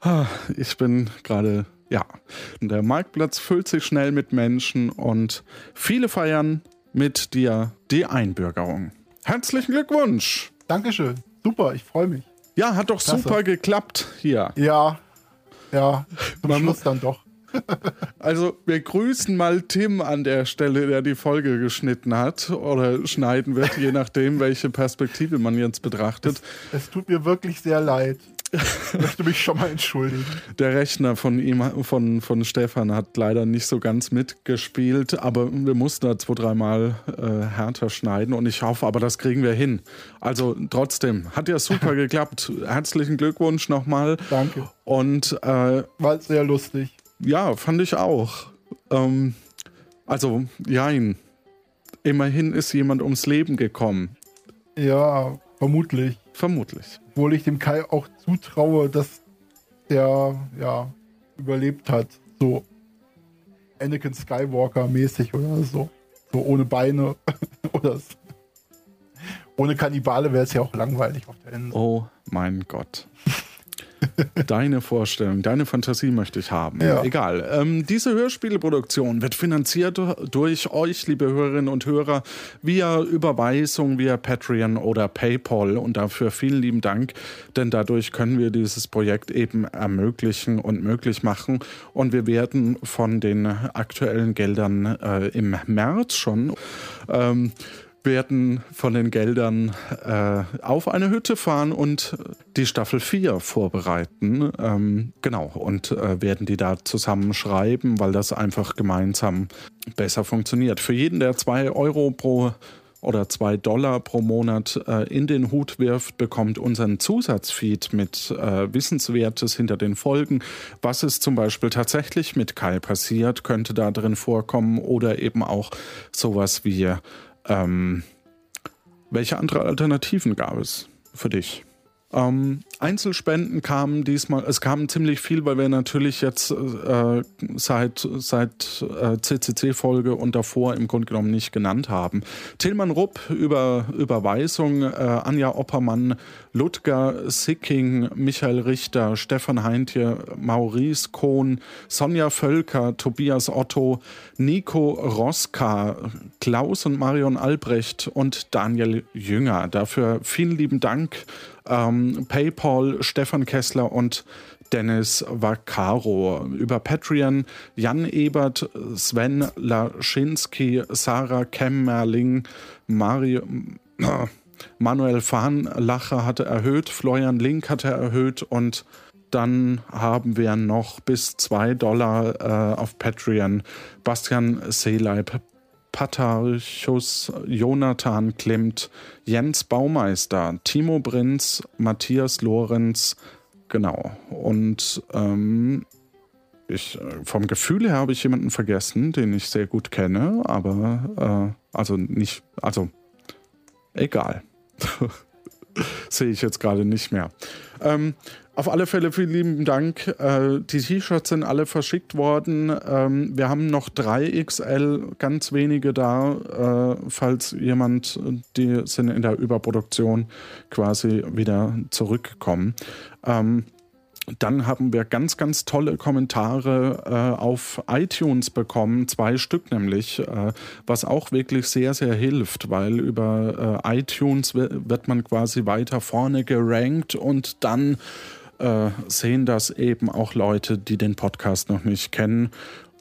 S2: Ah, Ich bin gerade, ja, der Marktplatz füllt sich schnell mit Menschen und viele feiern mit dir die Einbürgerung. Herzlichen Glückwunsch!
S3: Dankeschön. Super, ich freue mich.
S2: Ja, hat doch
S3: Klasse.
S2: super geklappt hier.
S3: Ja, ja, zum
S2: Man
S3: Schluss dann doch.
S2: Also, wir grüßen mal Tim an der Stelle, der die Folge geschnitten hat oder schneiden wird, je nachdem, welche Perspektive man jetzt betrachtet.
S3: Es tut mir wirklich sehr leid. Möchte mich schon mal entschuldigen.
S2: Der Rechner von ihm, von, von Stefan, hat leider nicht so ganz mitgespielt, aber wir mussten da zwei, dreimal äh, härter schneiden und ich hoffe, aber das kriegen wir hin. Also trotzdem, hat ja super geklappt. Herzlichen Glückwunsch nochmal.
S3: Danke.
S2: Und äh,
S3: War sehr lustig.
S2: ja, fand ich auch. Ähm, also, jein. Immerhin ist jemand ums Leben gekommen.
S3: Ja, vermutlich.
S2: Vermutlich.
S3: Obwohl ich dem Kai auch zutraue, dass der ja überlebt hat. So Anakin Skywalker mäßig oder so. So ohne Beine oder so. Ohne Kannibale wäre es ja auch langweilig auf der Insel.
S2: Oh mein Gott. Deine Vorstellung, deine Fantasie möchte ich haben.
S3: Ja.
S2: Egal. Ähm, diese Hörspielproduktion wird finanziert durch euch, liebe Hörerinnen und Hörer, via Überweisung, via Patreon oder PayPal. Und dafür vielen lieben Dank, denn dadurch können wir dieses Projekt eben ermöglichen und möglich machen. Und wir werden von den aktuellen Geldern äh, im März schon ähm, werden von den Geldern äh, auf eine Hütte fahren und die Staffel 4 vorbereiten. Ähm, genau, und äh, werden die da zusammen schreiben, weil das einfach gemeinsam besser funktioniert. Für jeden, der 2 Euro pro oder 2 Dollar pro Monat äh, in den Hut wirft, bekommt unseren Zusatzfeed mit äh, Wissenswertes hinter den Folgen. Was ist zum Beispiel tatsächlich mit Kai passiert, könnte da drin vorkommen oder eben auch sowas wie ähm, welche andere Alternativen gab es für dich? Ähm, Einzelspenden kamen diesmal, es kamen ziemlich viel, weil wir natürlich jetzt äh, seit, seit äh, CCC-Folge und davor im Grunde genommen nicht genannt haben. Tillmann Rupp über Überweisung, äh, Anja Oppermann, Ludger Sicking, Michael Richter, Stefan Heintje, Maurice Kohn, Sonja Völker, Tobias Otto, Nico Roska, Klaus und Marion Albrecht und Daniel Jünger. Dafür vielen lieben Dank. Ähm, PayPal, Stefan Kessler und Dennis Vaccaro. Über Patreon Jan Ebert, Sven Laschinski, Sarah Kemmerling, Mario, Manuel Fahnlacher hatte erhöht, Florian Link hatte erhöht und dann haben wir noch bis 2 Dollar äh, auf Patreon Bastian Seeleib, Patarchus, Jonathan Klimt, Jens Baumeister, Timo Prinz, Matthias Lorenz, genau. Und ähm, ich, vom Gefühl her habe ich jemanden vergessen, den ich sehr gut kenne, aber äh, also nicht, also egal. Sehe ich jetzt gerade nicht mehr. Ähm, Auf alle Fälle vielen lieben Dank. Äh, die T-Shirts sind alle verschickt worden. Ähm, wir haben noch drei XL, ganz wenige da. Äh, falls jemand, die sind in der Überproduktion quasi wieder zurückkommen. Ähm, dann haben wir ganz, ganz tolle Kommentare äh, auf iTunes bekommen, zwei Stück nämlich, äh, was auch wirklich sehr, sehr hilft, weil über äh, iTunes wird man quasi weiter vorne gerankt und dann äh, sehen das eben auch Leute, die den Podcast noch nicht kennen.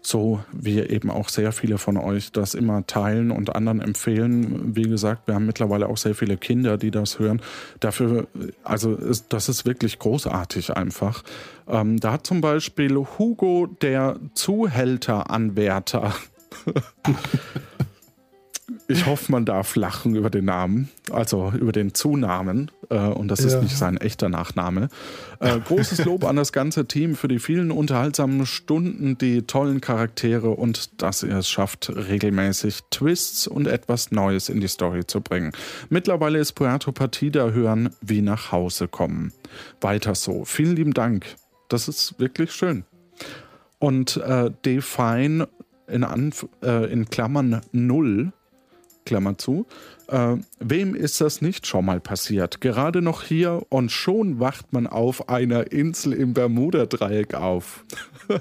S2: So wie eben auch sehr viele von euch das immer teilen und anderen empfehlen. Wie gesagt, wir haben mittlerweile auch sehr viele Kinder, die das hören. Dafür, also ist, das ist wirklich großartig einfach. Ähm, da hat zum Beispiel Hugo, der Zuhälteranwärter, Ich hoffe, man darf lachen über den Namen, also über den Zunamen. Äh, und das ja. ist nicht sein echter Nachname. Äh, großes Lob an das ganze Team für die vielen unterhaltsamen Stunden, die tollen Charaktere und dass ihr es schafft, regelmäßig Twists und etwas Neues in die Story zu bringen. Mittlerweile ist Puerto Partida hören wie nach Hause kommen. Weiter so. Vielen lieben Dank. Das ist wirklich schön. Und äh, Define in, Anf äh, in Klammern 0 Klammer zu. Äh, wem ist das nicht schon mal passiert? Gerade noch hier und schon wacht man auf einer Insel im Bermuda-Dreieck auf.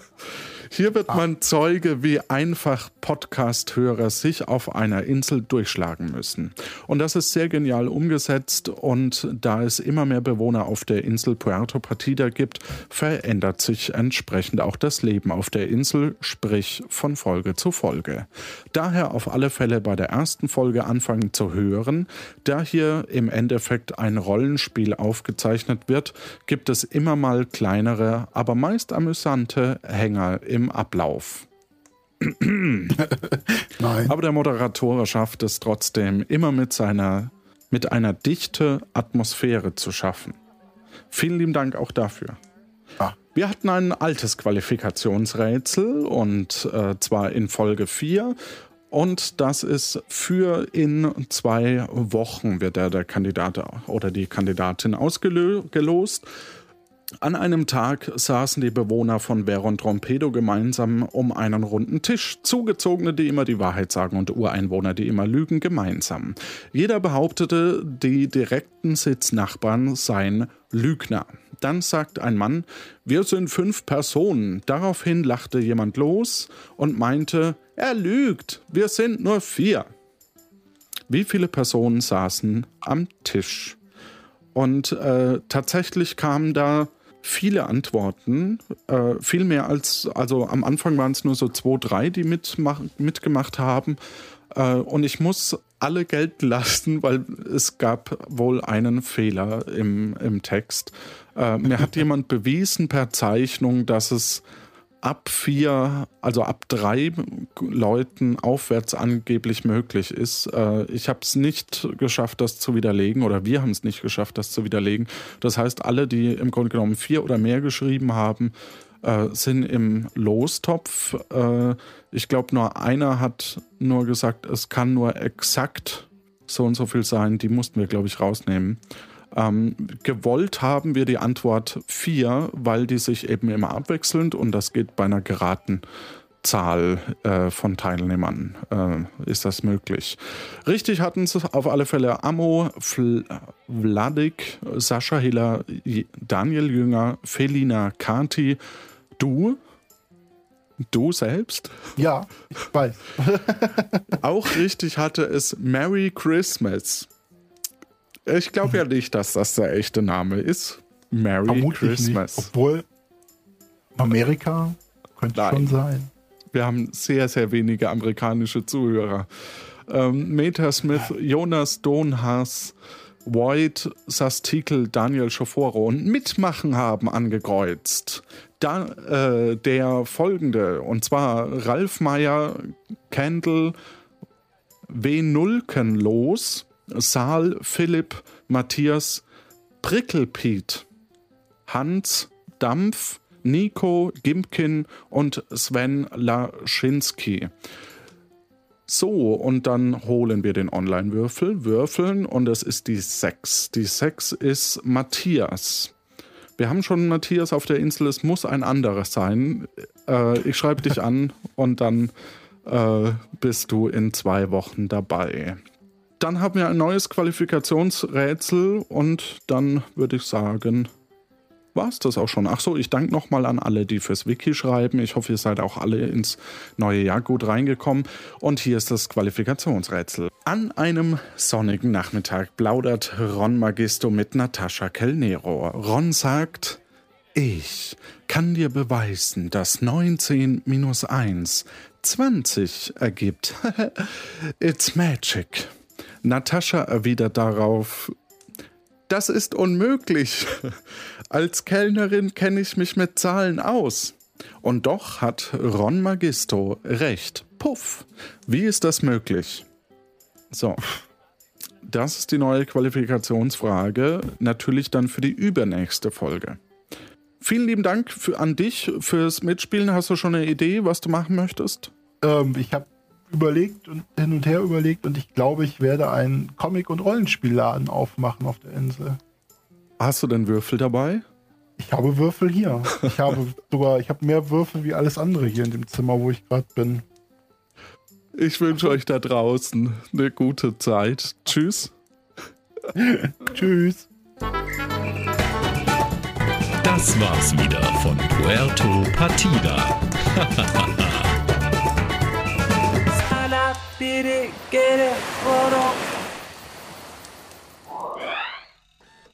S2: Hier wird man Zeuge, wie einfach Podcast-Hörer sich auf einer Insel durchschlagen müssen. Und das ist sehr genial umgesetzt und da es immer mehr Bewohner auf der Insel Puerto Partida gibt, verändert sich entsprechend auch das Leben auf der Insel, sprich von Folge zu Folge. Daher auf alle Fälle bei der ersten Folge anfangen zu hören. Da hier im Endeffekt ein Rollenspiel aufgezeichnet wird, gibt es immer mal kleinere, aber meist amüsante Hänger im Ablauf. Aber der Moderator schafft es trotzdem, immer mit seiner, mit einer dichte Atmosphäre zu schaffen. Vielen lieben Dank auch dafür. Ah. Wir hatten ein altes Qualifikationsrätsel und äh, zwar in Folge 4 und das ist für in zwei Wochen wird der, der Kandidat oder die Kandidatin ausgelost. An einem Tag saßen die Bewohner von Veron Trompedo gemeinsam um einen runden Tisch. Zugezogene, die immer die Wahrheit sagen und Ureinwohner, die immer lügen, gemeinsam. Jeder behauptete, die direkten Sitznachbarn seien Lügner. Dann sagt ein Mann, wir sind fünf Personen. Daraufhin lachte jemand los und meinte, er lügt, wir sind nur vier. Wie viele Personen saßen am Tisch? Und äh, tatsächlich kamen da viele Antworten, äh, viel mehr als, also am Anfang waren es nur so zwei, drei, die mitmach, mitgemacht haben. Äh, und ich muss alle gelten lassen, weil es gab wohl einen Fehler im, im Text. Äh, mir hat jemand bewiesen per Zeichnung, dass es ab vier, also ab drei Leuten aufwärts angeblich möglich ist. Äh, ich habe es nicht geschafft, das zu widerlegen, oder wir haben es nicht geschafft, das zu widerlegen. Das heißt, alle, die im Grunde genommen vier oder mehr geschrieben haben, äh, sind im Lostopf. Äh, ich glaube, nur einer hat nur gesagt, es kann nur exakt so und so viel sein. Die mussten wir, glaube ich, rausnehmen. Ähm, gewollt haben wir die Antwort 4, weil die sich eben immer abwechselnd und das geht bei einer geraten Zahl äh, von Teilnehmern äh, ist das möglich. Richtig hatten es auf alle Fälle Amo, Fl Vladik, Sascha Hiller, Daniel Jünger, Felina Kati, du, Du selbst?
S3: Ja, ich weiß.
S2: Auch richtig hatte es Merry Christmas. Ich glaube ja nicht, dass das der echte Name ist. Merry Vermutlich Christmas.
S3: Nicht, obwohl Amerika könnte Nein. schon sein.
S2: Wir haben sehr, sehr wenige amerikanische Zuhörer. Ähm, Meta Smith, Jonas Donhaas, White, Sastikel, Daniel Schoforo und Mitmachen haben angekreuzt. Da, äh, der folgende, und zwar Ralf Meyer, Kendall, W. Nulkenlos, Saal, Philipp, Matthias, Prickelpiet, Hans, Dampf, Nico, Gimkin und Sven Laschinski. So, und dann holen wir den Online-Würfel, würfeln und es ist die 6. Die 6 ist Matthias. Wir haben schon Matthias auf der Insel, es muss ein anderes sein. Äh, ich schreibe dich an und dann äh, bist du in zwei Wochen dabei. Dann haben wir ein neues Qualifikationsrätsel und dann würde ich sagen, war es das auch schon. Ach so, ich danke nochmal an alle, die fürs Wiki schreiben. Ich hoffe, ihr seid auch alle ins neue Jahr gut reingekommen. Und hier ist das Qualifikationsrätsel. An einem sonnigen Nachmittag plaudert Ron Magisto mit Natascha Kelnero. Ron sagt, ich kann dir beweisen, dass 19 minus 1 20 ergibt. It's magic. Natascha erwidert darauf, das ist unmöglich. Als Kellnerin kenne ich mich mit Zahlen aus. Und doch hat Ron Magisto recht. Puff. Wie ist das möglich? So. Das ist die neue Qualifikationsfrage. Natürlich dann für die übernächste Folge. Vielen lieben Dank für, an dich fürs Mitspielen. Hast du schon eine Idee, was du machen möchtest?
S3: Ähm, ich habe überlegt und hin und her überlegt und ich glaube, ich werde einen Comic- und Rollenspielladen aufmachen auf der Insel.
S2: Hast du denn Würfel dabei?
S3: Ich habe Würfel hier. Ich habe sogar, ich habe mehr Würfel wie alles andere hier in dem Zimmer, wo ich gerade bin.
S2: Ich wünsche euch da draußen eine gute Zeit. Tschüss.
S3: Tschüss.
S1: Das war's wieder von Puerto Partida.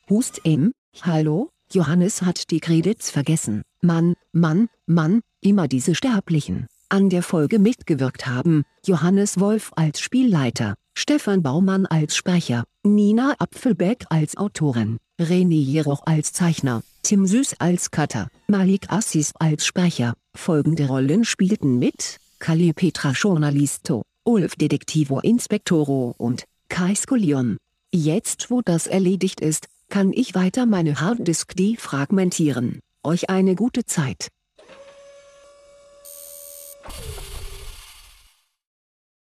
S14: Hust im, hallo, Johannes hat die Credits vergessen. Mann, Mann, Mann, immer diese Sterblichen. An der Folge mitgewirkt haben, Johannes Wolf als Spielleiter, Stefan Baumann als Sprecher, Nina Apfelbeck als Autorin, René Jeroch als Zeichner, Tim Süß als Cutter, Malik Assis als Sprecher. Folgende Rollen spielten mit, Kali Petra Journalisto, Ulf Detektivo Inspektoro und Kai Skolion. Jetzt wo das erledigt ist, kann ich weiter meine Harddisk defragmentieren. Euch eine gute Zeit.